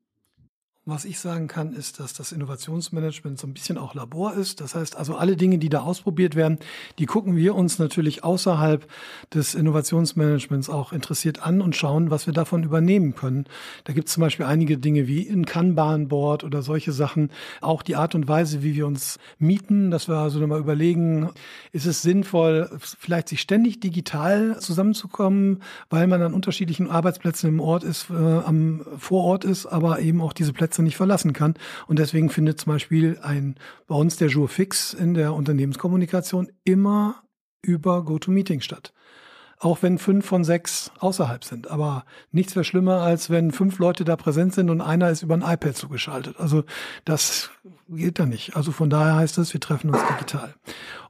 Was ich sagen kann, ist, dass das Innovationsmanagement so ein bisschen auch Labor ist. Das heißt also, alle Dinge, die da ausprobiert werden, die gucken wir uns natürlich außerhalb des Innovationsmanagements auch interessiert an und schauen, was wir davon übernehmen können. Da gibt es zum Beispiel einige Dinge wie ein Kanban-Board oder solche Sachen. Auch die Art und Weise, wie wir uns mieten, dass wir also nochmal überlegen, ist es sinnvoll, vielleicht sich ständig digital zusammenzukommen, weil man an unterschiedlichen Arbeitsplätzen im Ort ist, äh, am Vorort ist, aber eben auch diese Plätze Plätze nicht verlassen kann. Und deswegen findet zum Beispiel ein, bei uns der Jour fix in der Unternehmenskommunikation immer über GoToMeeting statt. Auch wenn fünf von sechs außerhalb sind. Aber nichts wäre schlimmer, als wenn fünf Leute da präsent sind und einer ist über ein iPad zugeschaltet. Also das geht da nicht. Also von daher heißt es, wir treffen uns digital.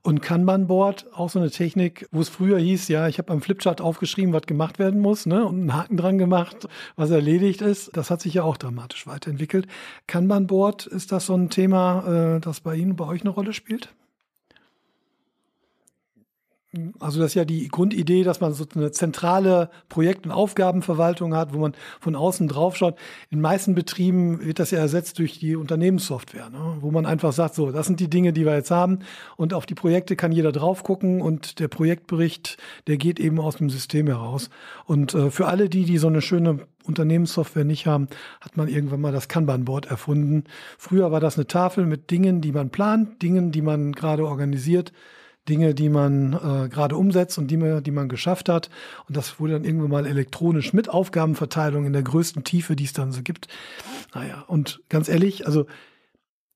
Und Kanban-Board, auch so eine Technik, wo es früher hieß, ja, ich habe am Flipchart aufgeschrieben, was gemacht werden muss, ne, und einen Haken dran gemacht, was erledigt ist. Das hat sich ja auch dramatisch weiterentwickelt. Kanban-Board, ist das so ein Thema, äh, das bei Ihnen, bei euch eine Rolle spielt? Also das ist ja die Grundidee, dass man so eine zentrale Projekt- und Aufgabenverwaltung hat, wo man von außen drauf schaut. In meisten Betrieben wird das ja ersetzt durch die Unternehmenssoftware, ne? wo man einfach sagt, so, das sind die Dinge, die wir jetzt haben und auf die Projekte kann jeder drauf gucken und der Projektbericht, der geht eben aus dem System heraus. Und äh, für alle die, die so eine schöne Unternehmenssoftware nicht haben, hat man irgendwann mal das Kanban-Board erfunden. Früher war das eine Tafel mit Dingen, die man plant, Dingen, die man gerade organisiert. Dinge, die man äh, gerade umsetzt und die, die man geschafft hat. Und das wurde dann irgendwann mal elektronisch mit Aufgabenverteilung in der größten Tiefe, die es dann so gibt. Naja, und ganz ehrlich, also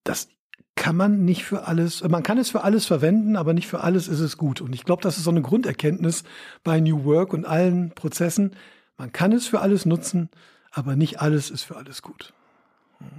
das kann man nicht für alles, man kann es für alles verwenden, aber nicht für alles ist es gut. Und ich glaube, das ist so eine Grunderkenntnis bei New Work und allen Prozessen. Man kann es für alles nutzen, aber nicht alles ist für alles gut.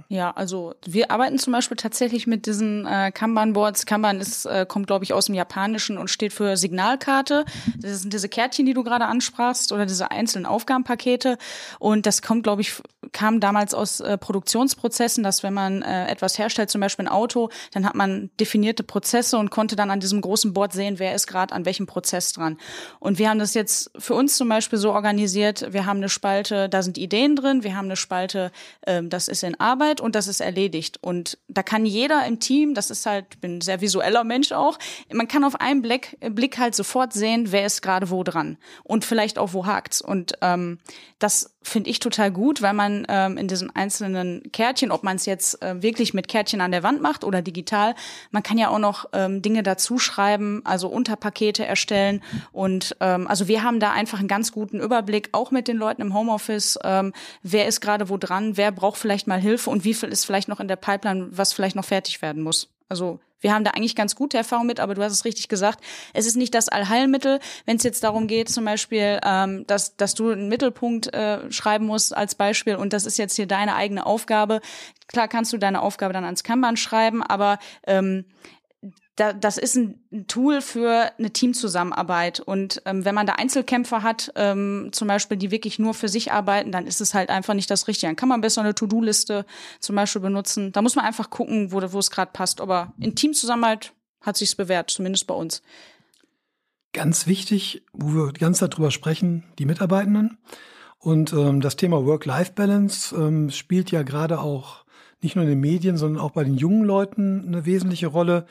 Ja, also wir arbeiten zum Beispiel tatsächlich mit diesen äh, Kanban-Boards. Kanban ist, äh, kommt, glaube ich, aus dem Japanischen und steht für Signalkarte. Das sind diese Kärtchen, die du gerade ansprachst, oder diese einzelnen Aufgabenpakete. Und das kommt, glaube ich, kam damals aus äh, Produktionsprozessen, dass wenn man äh, etwas herstellt, zum Beispiel ein Auto, dann hat man definierte Prozesse und konnte dann an diesem großen Board sehen, wer ist gerade an welchem Prozess dran. Und wir haben das jetzt für uns zum Beispiel so organisiert, wir haben eine Spalte, da sind Ideen drin, wir haben eine Spalte, äh, das ist in Arbeit und das ist erledigt. Und da kann jeder im Team, das ist halt, ich bin ein sehr visueller Mensch auch, man kann auf einen Blick, Blick halt sofort sehen, wer ist gerade wo dran und vielleicht auch wo hakt's. Und ähm, das finde ich total gut, weil man ähm, in diesen einzelnen Kärtchen, ob man es jetzt äh, wirklich mit Kärtchen an der Wand macht oder digital, man kann ja auch noch ähm, Dinge dazu schreiben, also Unterpakete erstellen. Und ähm, also wir haben da einfach einen ganz guten Überblick, auch mit den Leuten im Homeoffice, ähm, wer ist gerade wo dran, wer braucht vielleicht mal Hilfe und wie viel ist vielleicht noch in der Pipeline, was vielleicht noch fertig werden muss. Also wir haben da eigentlich ganz gute Erfahrungen mit, aber du hast es richtig gesagt. Es ist nicht das Allheilmittel, wenn es jetzt darum geht, zum Beispiel, ähm, dass, dass du einen Mittelpunkt äh, schreiben musst als Beispiel und das ist jetzt hier deine eigene Aufgabe. Klar kannst du deine Aufgabe dann ans Kanban schreiben, aber ähm, da, das ist ein Tool für eine Teamzusammenarbeit. Und ähm, wenn man da Einzelkämpfer hat, ähm, zum Beispiel, die wirklich nur für sich arbeiten, dann ist es halt einfach nicht das Richtige. Dann kann man besser eine To-Do-Liste zum Beispiel benutzen. Da muss man einfach gucken, wo, wo es gerade passt. Aber in Teamzusammenarbeit hat sich's bewährt, zumindest bei uns. Ganz wichtig, wo wir Zeit drüber sprechen, die Mitarbeitenden. Und ähm, das Thema Work-Life-Balance ähm, spielt ja gerade auch nicht nur in den Medien, sondern auch bei den jungen Leuten eine wesentliche Rolle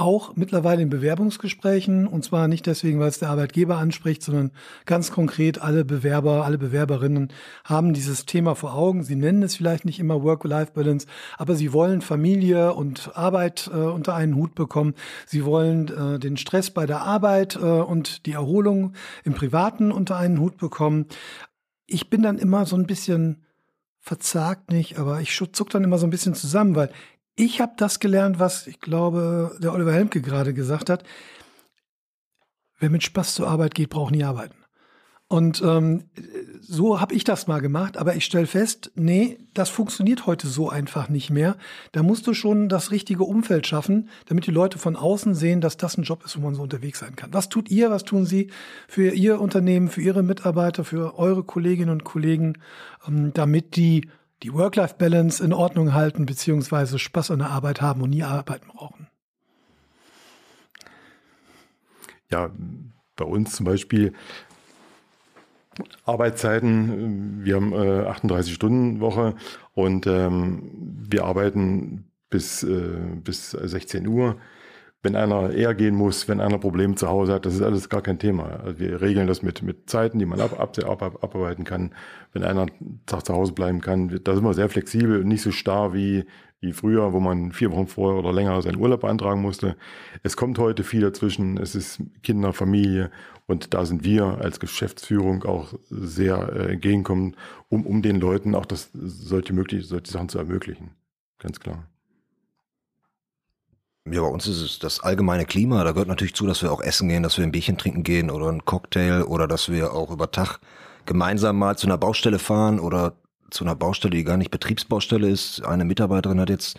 auch mittlerweile in Bewerbungsgesprächen und zwar nicht deswegen, weil es der Arbeitgeber anspricht, sondern ganz konkret alle Bewerber, alle Bewerberinnen haben dieses Thema vor Augen. Sie nennen es vielleicht nicht immer Work-Life-Balance, aber sie wollen Familie und Arbeit äh, unter einen Hut bekommen. Sie wollen äh, den Stress bei der Arbeit äh, und die Erholung im Privaten unter einen Hut bekommen. Ich bin dann immer so ein bisschen verzagt nicht, aber ich zuck dann immer so ein bisschen zusammen, weil ich habe das gelernt, was ich glaube, der Oliver Helmke gerade gesagt hat. Wer mit Spaß zur Arbeit geht, braucht nie arbeiten. Und ähm, so habe ich das mal gemacht, aber ich stelle fest, nee, das funktioniert heute so einfach nicht mehr. Da musst du schon das richtige Umfeld schaffen, damit die Leute von außen sehen, dass das ein Job ist, wo man so unterwegs sein kann. Was tut ihr, was tun Sie für Ihr Unternehmen, für Ihre Mitarbeiter, für eure Kolleginnen und Kollegen, ähm, damit die die Work-Life-Balance in Ordnung halten, beziehungsweise Spaß an der Arbeit haben und nie arbeiten brauchen. Ja, bei uns zum Beispiel Arbeitszeiten, wir haben äh, 38 Stunden Woche und ähm, wir arbeiten bis, äh, bis 16 Uhr wenn einer eher gehen muss, wenn einer Probleme zu Hause hat, das ist alles gar kein Thema. Also wir regeln das mit, mit Zeiten, die man ab, ab, ab, abarbeiten kann. Wenn einer Tag zu Hause bleiben kann, da sind wir sehr flexibel und nicht so starr wie, wie früher, wo man vier Wochen vorher oder länger seinen Urlaub beantragen musste. Es kommt heute viel dazwischen. Es ist Kinder, Familie und da sind wir als Geschäftsführung auch sehr äh, entgegenkommen, um, um den Leuten auch das, solche, möglich, solche Sachen zu ermöglichen. Ganz klar. Ja, bei uns ist es das allgemeine Klima. Da gehört natürlich zu, dass wir auch essen gehen, dass wir ein Bierchen trinken gehen oder einen Cocktail oder dass wir auch über Tag gemeinsam mal zu einer Baustelle fahren oder zu einer Baustelle, die gar nicht Betriebsbaustelle ist. Eine Mitarbeiterin hat jetzt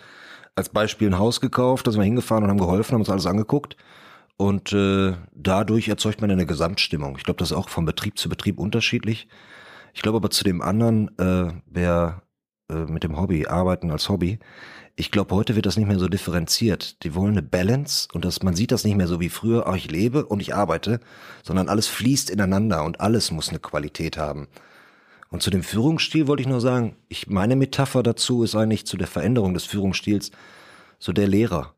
als Beispiel ein Haus gekauft, da sind wir hingefahren und haben geholfen, haben uns alles angeguckt. Und äh, dadurch erzeugt man eine Gesamtstimmung. Ich glaube, das ist auch von Betrieb zu Betrieb unterschiedlich. Ich glaube aber zu dem anderen, äh, wer äh, mit dem Hobby, Arbeiten als Hobby. Ich glaube, heute wird das nicht mehr so differenziert. Die wollen eine Balance und das, man sieht das nicht mehr so wie früher, oh, ich lebe und ich arbeite, sondern alles fließt ineinander und alles muss eine Qualität haben. Und zu dem Führungsstil wollte ich nur sagen, ich, meine Metapher dazu ist eigentlich zu der Veränderung des Führungsstils so der Lehrer,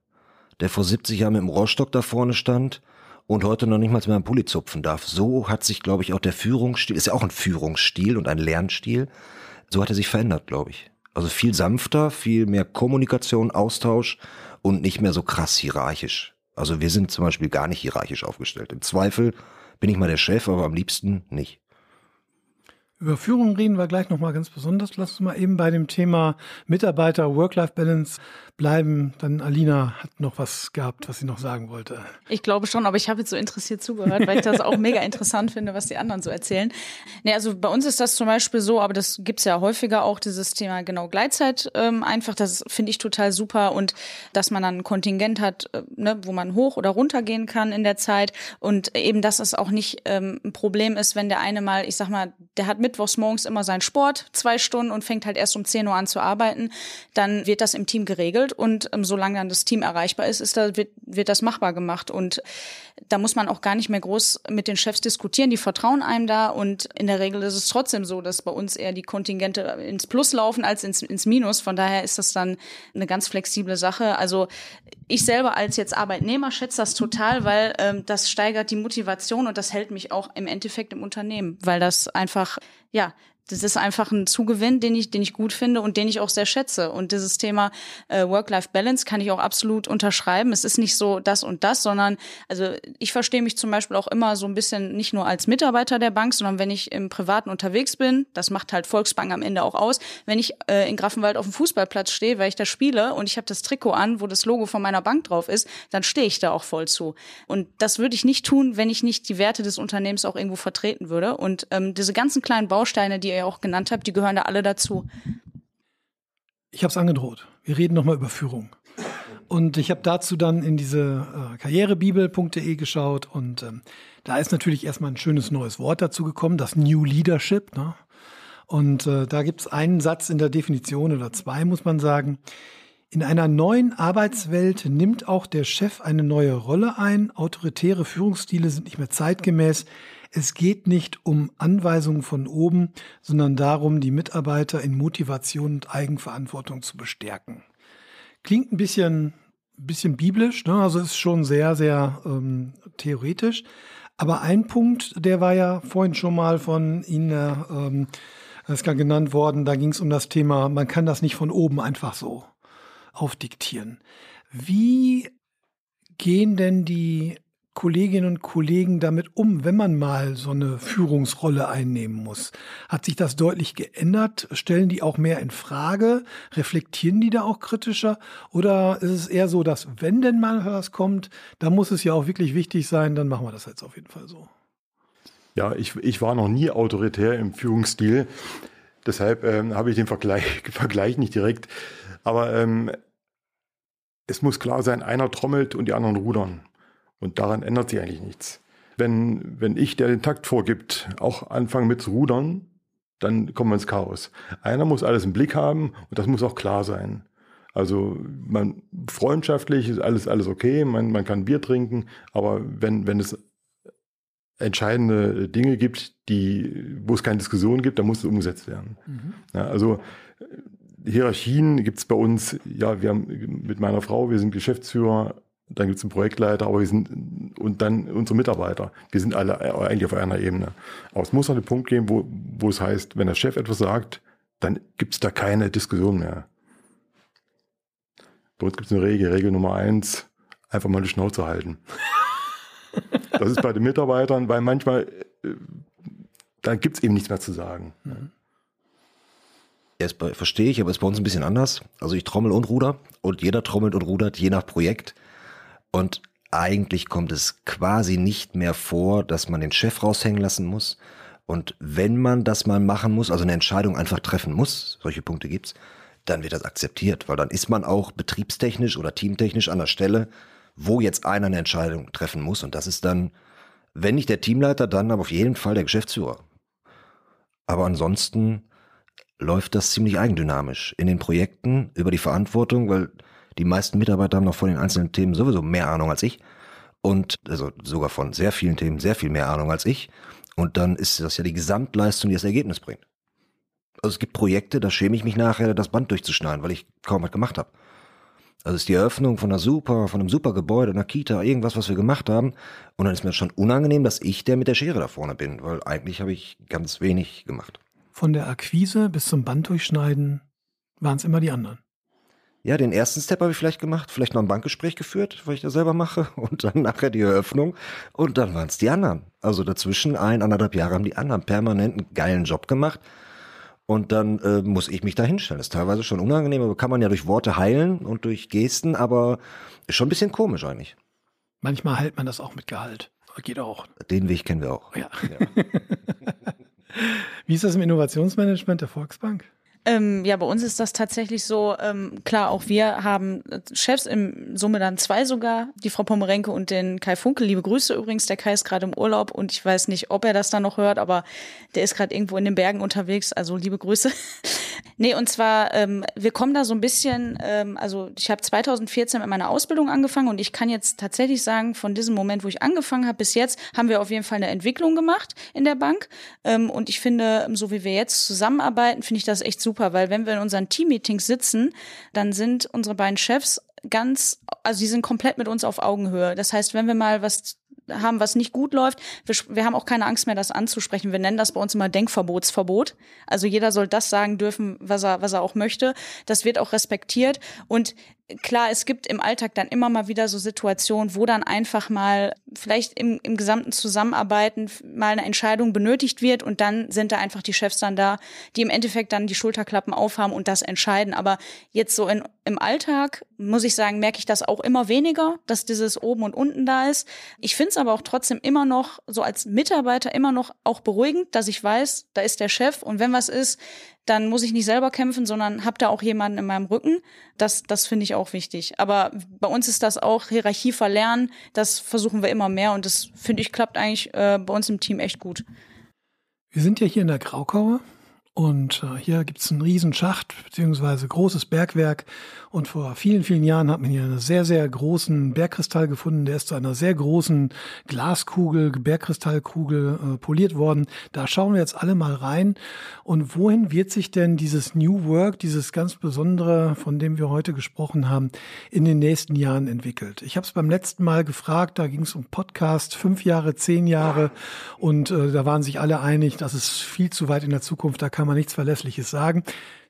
der vor 70 Jahren mit dem Rohrstock da vorne stand und heute noch nicht mal mehr einen Pulli zupfen darf. So hat sich, glaube ich, auch der Führungsstil, ist ja auch ein Führungsstil und ein Lernstil, so hat er sich verändert, glaube ich. Also viel sanfter, viel mehr Kommunikation, Austausch und nicht mehr so krass hierarchisch. Also wir sind zum Beispiel gar nicht hierarchisch aufgestellt. Im Zweifel bin ich mal der Chef, aber am liebsten nicht. Über Führung reden wir gleich nochmal ganz besonders. Lass uns mal eben bei dem Thema Mitarbeiter, Work-Life-Balance bleiben. Dann Alina hat noch was gehabt, was sie noch sagen wollte. Ich glaube schon, aber ich habe jetzt so interessiert zugehört, weil ich das auch mega interessant finde, was die anderen so erzählen. Nee, also bei uns ist das zum Beispiel so, aber das gibt's ja häufiger auch, dieses Thema genau Gleitzeit ähm, einfach. Das finde ich total super und dass man dann ein Kontingent hat, äh, ne, wo man hoch oder runter gehen kann in der Zeit und eben, dass es auch nicht ähm, ein Problem ist, wenn der eine mal, ich sag mal, der hat mittwochs morgens immer seinen Sport, zwei Stunden und fängt halt erst um 10 Uhr an zu arbeiten, dann wird das im Team geregelt geregelt und ähm, solange dann das Team erreichbar ist, ist da, wird, wird das machbar gemacht. Und da muss man auch gar nicht mehr groß mit den Chefs diskutieren, die vertrauen einem da und in der Regel ist es trotzdem so, dass bei uns eher die Kontingente ins Plus laufen als ins, ins Minus. Von daher ist das dann eine ganz flexible Sache. Also ich selber als jetzt Arbeitnehmer schätze das total, weil ähm, das steigert die Motivation und das hält mich auch im Endeffekt im Unternehmen, weil das einfach ja das ist einfach ein Zugewinn, den ich, den ich gut finde und den ich auch sehr schätze. Und dieses Thema äh, Work-Life-Balance kann ich auch absolut unterschreiben. Es ist nicht so das und das, sondern also ich verstehe mich zum Beispiel auch immer so ein bisschen nicht nur als Mitarbeiter der Bank, sondern wenn ich im Privaten unterwegs bin, das macht halt Volksbank am Ende auch aus. Wenn ich äh, in Grafenwald auf dem Fußballplatz stehe, weil ich da spiele und ich habe das Trikot an, wo das Logo von meiner Bank drauf ist, dann stehe ich da auch voll zu. Und das würde ich nicht tun, wenn ich nicht die Werte des Unternehmens auch irgendwo vertreten würde. Und ähm, diese ganzen kleinen Bausteine, die ihr ja auch genannt habt, die gehören da alle dazu. Ich habe es angedroht. Wir reden nochmal über Führung. Und ich habe dazu dann in diese äh, karrierebibel.de geschaut und ähm, da ist natürlich erstmal ein schönes neues Wort dazu gekommen, das New Leadership. Ne? Und äh, da gibt es einen Satz in der Definition oder zwei, muss man sagen. In einer neuen Arbeitswelt nimmt auch der Chef eine neue Rolle ein. Autoritäre Führungsstile sind nicht mehr zeitgemäß. Es geht nicht um Anweisungen von oben, sondern darum, die Mitarbeiter in Motivation und Eigenverantwortung zu bestärken. Klingt ein bisschen, bisschen biblisch, ne? also ist schon sehr, sehr ähm, theoretisch. Aber ein Punkt, der war ja vorhin schon mal von Ihnen ähm, genannt worden, da ging es um das Thema, man kann das nicht von oben einfach so aufdiktieren. Wie gehen denn die Kolleginnen und Kollegen damit um, wenn man mal so eine Führungsrolle einnehmen muss? Hat sich das deutlich geändert? Stellen die auch mehr in Frage? Reflektieren die da auch kritischer? Oder ist es eher so, dass wenn denn mal was kommt, dann muss es ja auch wirklich wichtig sein, dann machen wir das jetzt auf jeden Fall so? Ja, ich, ich war noch nie autoritär im Führungsstil. Deshalb ähm, habe ich den Vergleich, (laughs) Vergleich nicht direkt. Aber ähm, es muss klar sein, einer trommelt und die anderen rudern. Und daran ändert sich eigentlich nichts. Wenn, wenn ich, der den Takt vorgibt, auch anfange mit zu rudern, dann kommen wir ins Chaos. Einer muss alles im Blick haben und das muss auch klar sein. Also man freundschaftlich ist alles, alles okay, man, man kann Bier trinken, aber wenn, wenn es entscheidende Dinge gibt, die, wo es keine Diskussion gibt, dann muss es umgesetzt werden. Mhm. Ja, also Hierarchien gibt es bei uns, ja, wir haben mit meiner Frau, wir sind Geschäftsführer, dann gibt es einen Projektleiter, aber wir sind und dann unsere Mitarbeiter. Wir sind alle eigentlich auf einer Ebene. Aber es muss noch einen Punkt geben, wo, wo es heißt, wenn der Chef etwas sagt, dann gibt es da keine Diskussion mehr. Bei uns gibt es eine Regel, Regel Nummer eins, einfach mal die Schnauze halten. (laughs) das ist bei den Mitarbeitern, weil manchmal, äh, da gibt es eben nichts mehr zu sagen. Mhm. Ja, verstehe ich, aber ist bei uns ein bisschen anders. Also ich trommel und ruder und jeder trommelt und rudert je nach Projekt. Und eigentlich kommt es quasi nicht mehr vor, dass man den Chef raushängen lassen muss. Und wenn man das mal machen muss, also eine Entscheidung einfach treffen muss, solche Punkte gibt's, dann wird das akzeptiert, weil dann ist man auch betriebstechnisch oder teamtechnisch an der Stelle, wo jetzt einer eine Entscheidung treffen muss. Und das ist dann, wenn nicht der Teamleiter, dann aber auf jeden Fall der Geschäftsführer. Aber ansonsten läuft das ziemlich eigendynamisch. In den Projekten über die Verantwortung, weil die meisten Mitarbeiter haben noch von den einzelnen Themen sowieso mehr Ahnung als ich. Und also sogar von sehr vielen Themen sehr viel mehr Ahnung als ich. Und dann ist das ja die Gesamtleistung, die das Ergebnis bringt. Also es gibt Projekte, da schäme ich mich nachher, das Band durchzuschneiden, weil ich kaum was gemacht habe. Also es ist die Eröffnung von einer super, von einem super Gebäude, einer Kita, irgendwas, was wir gemacht haben. Und dann ist mir schon unangenehm, dass ich der mit der Schere da vorne bin, weil eigentlich habe ich ganz wenig gemacht. Von der Akquise bis zum Band durchschneiden waren es immer die anderen. Ja, den ersten Step habe ich vielleicht gemacht, vielleicht noch ein Bankgespräch geführt, weil ich das selber mache, (laughs) und dann nachher die Eröffnung. Und dann waren es die anderen. Also dazwischen ein, anderthalb Jahre haben die anderen permanent einen geilen Job gemacht. Und dann äh, muss ich mich da hinstellen. Das ist teilweise schon unangenehm, aber kann man ja durch Worte heilen und durch Gesten, aber ist schon ein bisschen komisch eigentlich. Manchmal heilt man das auch mit Gehalt. Geht auch. Den Weg kennen wir auch. Ja. ja. (laughs) Wie ist das im Innovationsmanagement der Volksbank? Ähm, ja, bei uns ist das tatsächlich so, ähm, klar, auch wir haben äh, Chefs, im Summe dann zwei sogar, die Frau Pomerenke und den Kai Funkel. Liebe Grüße übrigens, der Kai ist gerade im Urlaub und ich weiß nicht, ob er das dann noch hört, aber der ist gerade irgendwo in den Bergen unterwegs, also liebe Grüße. (laughs) nee, und zwar, ähm, wir kommen da so ein bisschen, ähm, also ich habe 2014 mit meiner Ausbildung angefangen und ich kann jetzt tatsächlich sagen, von diesem Moment, wo ich angefangen habe bis jetzt, haben wir auf jeden Fall eine Entwicklung gemacht in der Bank. Ähm, und ich finde, so wie wir jetzt zusammenarbeiten, finde ich das echt super super, weil wenn wir in unseren Teammeetings sitzen, dann sind unsere beiden Chefs ganz, also die sind komplett mit uns auf Augenhöhe. Das heißt, wenn wir mal was haben, was nicht gut läuft. Wir, wir, haben auch keine Angst mehr, das anzusprechen. Wir nennen das bei uns immer Denkverbotsverbot. Also jeder soll das sagen dürfen, was er, was er auch möchte. Das wird auch respektiert. Und klar, es gibt im Alltag dann immer mal wieder so Situationen, wo dann einfach mal vielleicht im, im gesamten Zusammenarbeiten mal eine Entscheidung benötigt wird und dann sind da einfach die Chefs dann da, die im Endeffekt dann die Schulterklappen aufhaben und das entscheiden. Aber jetzt so in, im Alltag, muss ich sagen, merke ich das auch immer weniger, dass dieses oben und unten da ist. Ich finde es aber auch trotzdem immer noch so als Mitarbeiter immer noch auch beruhigend, dass ich weiß, da ist der Chef und wenn was ist, dann muss ich nicht selber kämpfen, sondern habe da auch jemanden in meinem Rücken. Das, das finde ich auch wichtig. Aber bei uns ist das auch Hierarchie verlernen. Das versuchen wir immer mehr und das finde ich klappt eigentlich äh, bei uns im Team echt gut. Wir sind ja hier in der Graukauer und äh, hier gibt's einen riesen Schacht beziehungsweise großes Bergwerk. Und vor vielen, vielen Jahren hat man hier einen sehr, sehr großen Bergkristall gefunden. Der ist zu einer sehr großen Glaskugel, Bergkristallkugel äh, poliert worden. Da schauen wir jetzt alle mal rein. Und wohin wird sich denn dieses New Work, dieses ganz Besondere, von dem wir heute gesprochen haben, in den nächsten Jahren entwickelt? Ich habe es beim letzten Mal gefragt, da ging es um Podcast, fünf Jahre, zehn Jahre. Und äh, da waren sich alle einig, das ist viel zu weit in der Zukunft. Da kann kann man nichts Verlässliches sagen.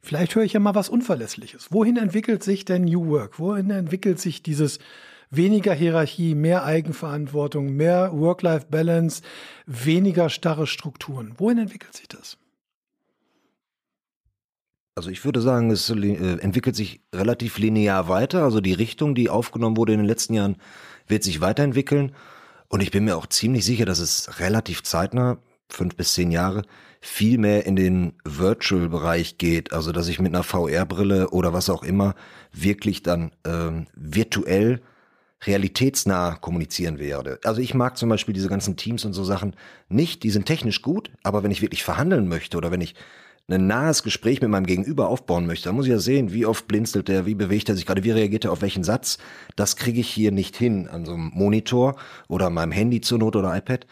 Vielleicht höre ich ja mal was Unverlässliches. Wohin entwickelt sich denn New Work? Wohin entwickelt sich dieses weniger Hierarchie, mehr Eigenverantwortung, mehr Work-Life-Balance, weniger starre Strukturen? Wohin entwickelt sich das? Also ich würde sagen, es äh, entwickelt sich relativ linear weiter. Also die Richtung, die aufgenommen wurde in den letzten Jahren, wird sich weiterentwickeln. Und ich bin mir auch ziemlich sicher, dass es relativ zeitnah, fünf bis zehn Jahre, viel mehr in den Virtual-Bereich geht, also dass ich mit einer VR-Brille oder was auch immer wirklich dann ähm, virtuell realitätsnah kommunizieren werde. Also ich mag zum Beispiel diese ganzen Teams und so Sachen nicht, die sind technisch gut, aber wenn ich wirklich verhandeln möchte oder wenn ich ein nahes Gespräch mit meinem Gegenüber aufbauen möchte, dann muss ich ja sehen, wie oft blinzelt er, wie bewegt er sich gerade, wie reagiert er auf welchen Satz. Das kriege ich hier nicht hin an so einem Monitor oder meinem Handy zur Not oder iPad.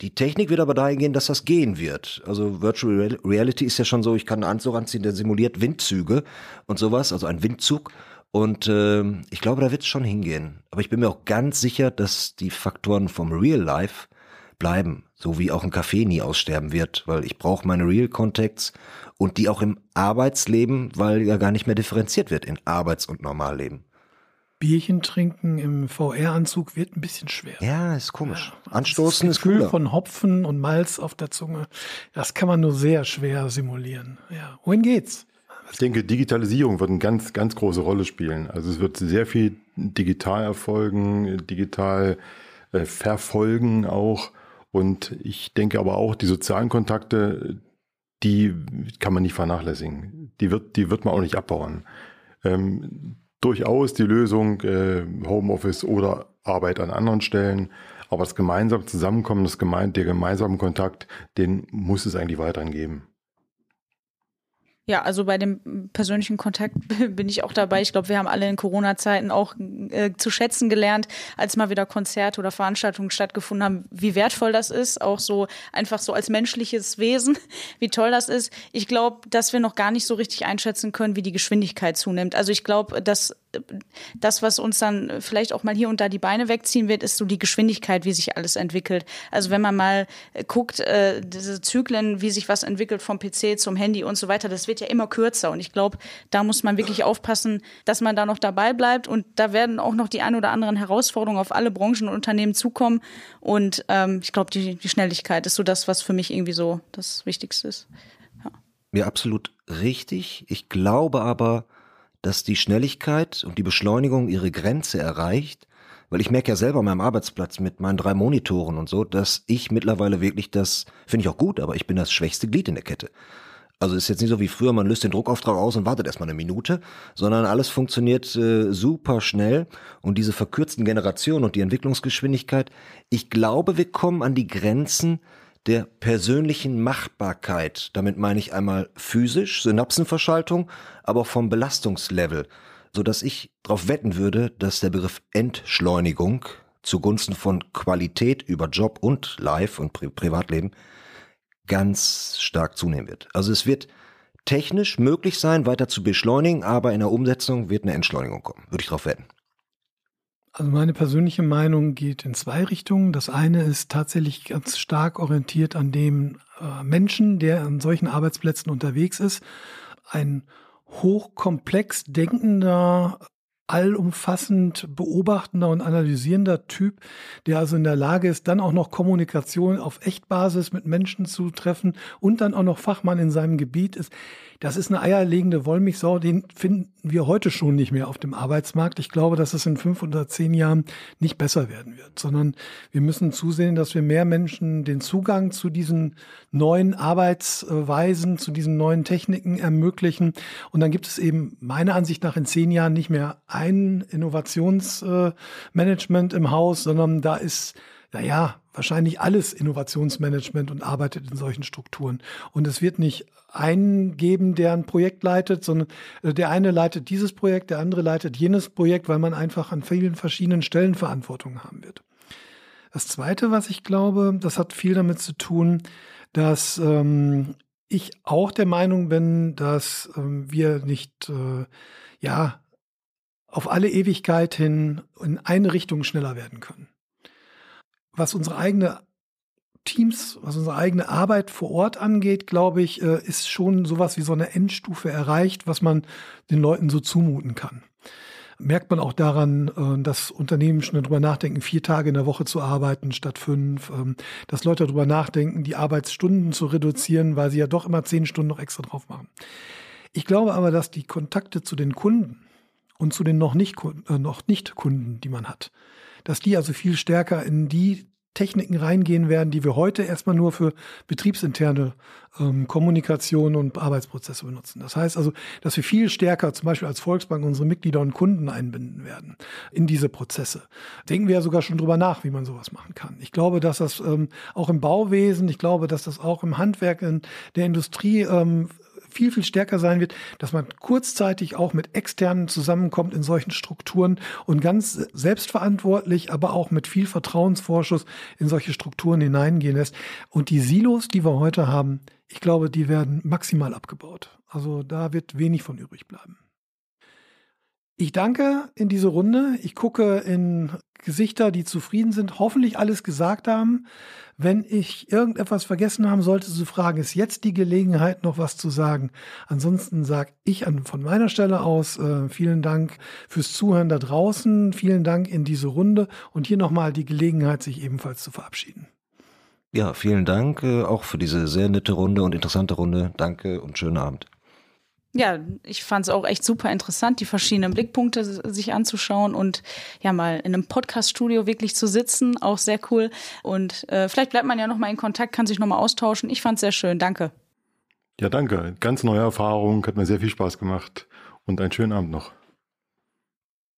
Die Technik wird aber dahin gehen, dass das gehen wird. Also Virtual Reality ist ja schon so, ich kann einen Anzug anziehen, der simuliert Windzüge und sowas, also ein Windzug. Und äh, ich glaube, da wird es schon hingehen. Aber ich bin mir auch ganz sicher, dass die Faktoren vom Real Life bleiben, so wie auch ein Café nie aussterben wird, weil ich brauche meine Real Contacts und die auch im Arbeitsleben, weil ja gar nicht mehr differenziert wird in Arbeits- und Normalleben. Bierchen trinken im VR-Anzug wird ein bisschen schwer. Ja, ist komisch. Ja, Anstoßen das ist Gefühl von Hopfen und Malz auf der Zunge, das kann man nur sehr schwer simulieren. Ja, wohin geht's? Ich denke, Digitalisierung wird eine ganz, ganz große Rolle spielen. Also es wird sehr viel digital erfolgen, digital äh, verfolgen auch. Und ich denke aber auch, die sozialen Kontakte, die kann man nicht vernachlässigen. Die wird, die wird man auch nicht abbauen. Ähm, durchaus die Lösung äh, Homeoffice oder Arbeit an anderen Stellen. Aber das gemeinsame Zusammenkommen, das gemein, der gemeinsame Kontakt, den muss es eigentlich weiterhin geben. Ja, also bei dem persönlichen Kontakt (laughs) bin ich auch dabei. Ich glaube, wir haben alle in Corona-Zeiten auch äh, zu schätzen gelernt, als mal wieder Konzerte oder Veranstaltungen stattgefunden haben, wie wertvoll das ist, auch so einfach so als menschliches Wesen, (laughs) wie toll das ist. Ich glaube, dass wir noch gar nicht so richtig einschätzen können, wie die Geschwindigkeit zunimmt. Also ich glaube, dass das, was uns dann vielleicht auch mal hier und da die Beine wegziehen wird, ist so die Geschwindigkeit, wie sich alles entwickelt. Also wenn man mal äh, guckt, äh, diese Zyklen, wie sich was entwickelt vom PC zum Handy und so weiter, das wird ja immer kürzer. Und ich glaube, da muss man wirklich aufpassen, dass man da noch dabei bleibt. Und da werden auch noch die ein oder anderen Herausforderungen auf alle Branchen und Unternehmen zukommen. Und ähm, ich glaube, die, die Schnelligkeit ist so das, was für mich irgendwie so das Wichtigste ist. Ja, ja absolut richtig. Ich glaube aber, dass die Schnelligkeit und die Beschleunigung ihre Grenze erreicht, weil ich merke ja selber an meinem Arbeitsplatz mit meinen drei Monitoren und so, dass ich mittlerweile wirklich das, finde ich auch gut, aber ich bin das schwächste Glied in der Kette. Also ist jetzt nicht so wie früher, man löst den Druckauftrag aus und wartet erstmal eine Minute, sondern alles funktioniert äh, super schnell und diese verkürzten Generationen und die Entwicklungsgeschwindigkeit, ich glaube, wir kommen an die Grenzen der persönlichen Machbarkeit. Damit meine ich einmal physisch, Synapsenverschaltung, aber auch vom Belastungslevel, so dass ich darauf wetten würde, dass der Begriff Entschleunigung zugunsten von Qualität über Job und Life und Pri Privatleben ganz stark zunehmen wird. Also es wird technisch möglich sein, weiter zu beschleunigen, aber in der Umsetzung wird eine Entschleunigung kommen. Würde ich darauf wetten. Also meine persönliche Meinung geht in zwei Richtungen. Das eine ist tatsächlich ganz stark orientiert an dem äh, Menschen, der an solchen Arbeitsplätzen unterwegs ist. Ein hochkomplex denkender, allumfassend beobachtender und analysierender Typ, der also in der Lage ist, dann auch noch Kommunikation auf Echtbasis mit Menschen zu treffen und dann auch noch Fachmann in seinem Gebiet ist. Das ist eine eierlegende Wollmilchsau, den finden wir heute schon nicht mehr auf dem Arbeitsmarkt. Ich glaube, dass es in fünf oder zehn Jahren nicht besser werden wird, sondern wir müssen zusehen, dass wir mehr Menschen den Zugang zu diesen neuen Arbeitsweisen, zu diesen neuen Techniken ermöglichen. Und dann gibt es eben meiner Ansicht nach in zehn Jahren nicht mehr ein Innovationsmanagement im Haus, sondern da ist naja, wahrscheinlich alles Innovationsmanagement und arbeitet in solchen Strukturen. Und es wird nicht einen geben, der ein Projekt leitet, sondern äh, der eine leitet dieses Projekt, der andere leitet jenes Projekt, weil man einfach an vielen verschiedenen Stellen Verantwortung haben wird. Das Zweite, was ich glaube, das hat viel damit zu tun, dass ähm, ich auch der Meinung bin, dass ähm, wir nicht, äh, ja, auf alle Ewigkeit hin in eine Richtung schneller werden können was unsere eigene Teams, was unsere eigene Arbeit vor Ort angeht, glaube ich, äh, ist schon sowas wie so eine Endstufe erreicht, was man den Leuten so zumuten kann. Merkt man auch daran, äh, dass Unternehmen schon darüber nachdenken, vier Tage in der Woche zu arbeiten statt fünf, ähm, dass Leute darüber nachdenken, die Arbeitsstunden zu reduzieren, weil sie ja doch immer zehn Stunden noch extra drauf machen. Ich glaube aber, dass die Kontakte zu den Kunden und zu den noch nicht, äh, noch nicht Kunden, die man hat, dass die also viel stärker in die Techniken reingehen werden, die wir heute erstmal nur für betriebsinterne ähm, Kommunikation und Arbeitsprozesse benutzen. Das heißt also, dass wir viel stärker zum Beispiel als Volksbank unsere Mitglieder und Kunden einbinden werden in diese Prozesse. Denken wir ja sogar schon drüber nach, wie man sowas machen kann. Ich glaube, dass das ähm, auch im Bauwesen, ich glaube, dass das auch im Handwerk, in der Industrie ähm, viel, viel stärker sein wird, dass man kurzzeitig auch mit externen zusammenkommt in solchen Strukturen und ganz selbstverantwortlich, aber auch mit viel Vertrauensvorschuss in solche Strukturen hineingehen lässt. Und die Silos, die wir heute haben, ich glaube, die werden maximal abgebaut. Also da wird wenig von übrig bleiben. Ich danke in diese Runde. Ich gucke in Gesichter, die zufrieden sind, hoffentlich alles gesagt haben. Wenn ich irgendetwas vergessen haben sollte zu fragen, ist jetzt die Gelegenheit, noch was zu sagen. Ansonsten sage ich an, von meiner Stelle aus äh, vielen Dank fürs Zuhören da draußen. Vielen Dank in diese Runde und hier nochmal die Gelegenheit, sich ebenfalls zu verabschieden. Ja, vielen Dank äh, auch für diese sehr nette Runde und interessante Runde. Danke und schönen Abend. Ja, ich fand es auch echt super interessant, die verschiedenen Blickpunkte sich anzuschauen und ja mal in einem Podcast-Studio wirklich zu sitzen, auch sehr cool. Und äh, vielleicht bleibt man ja noch mal in Kontakt, kann sich noch mal austauschen. Ich fand es sehr schön, danke. Ja, danke. Ganz neue Erfahrung, hat mir sehr viel Spaß gemacht und einen schönen Abend noch.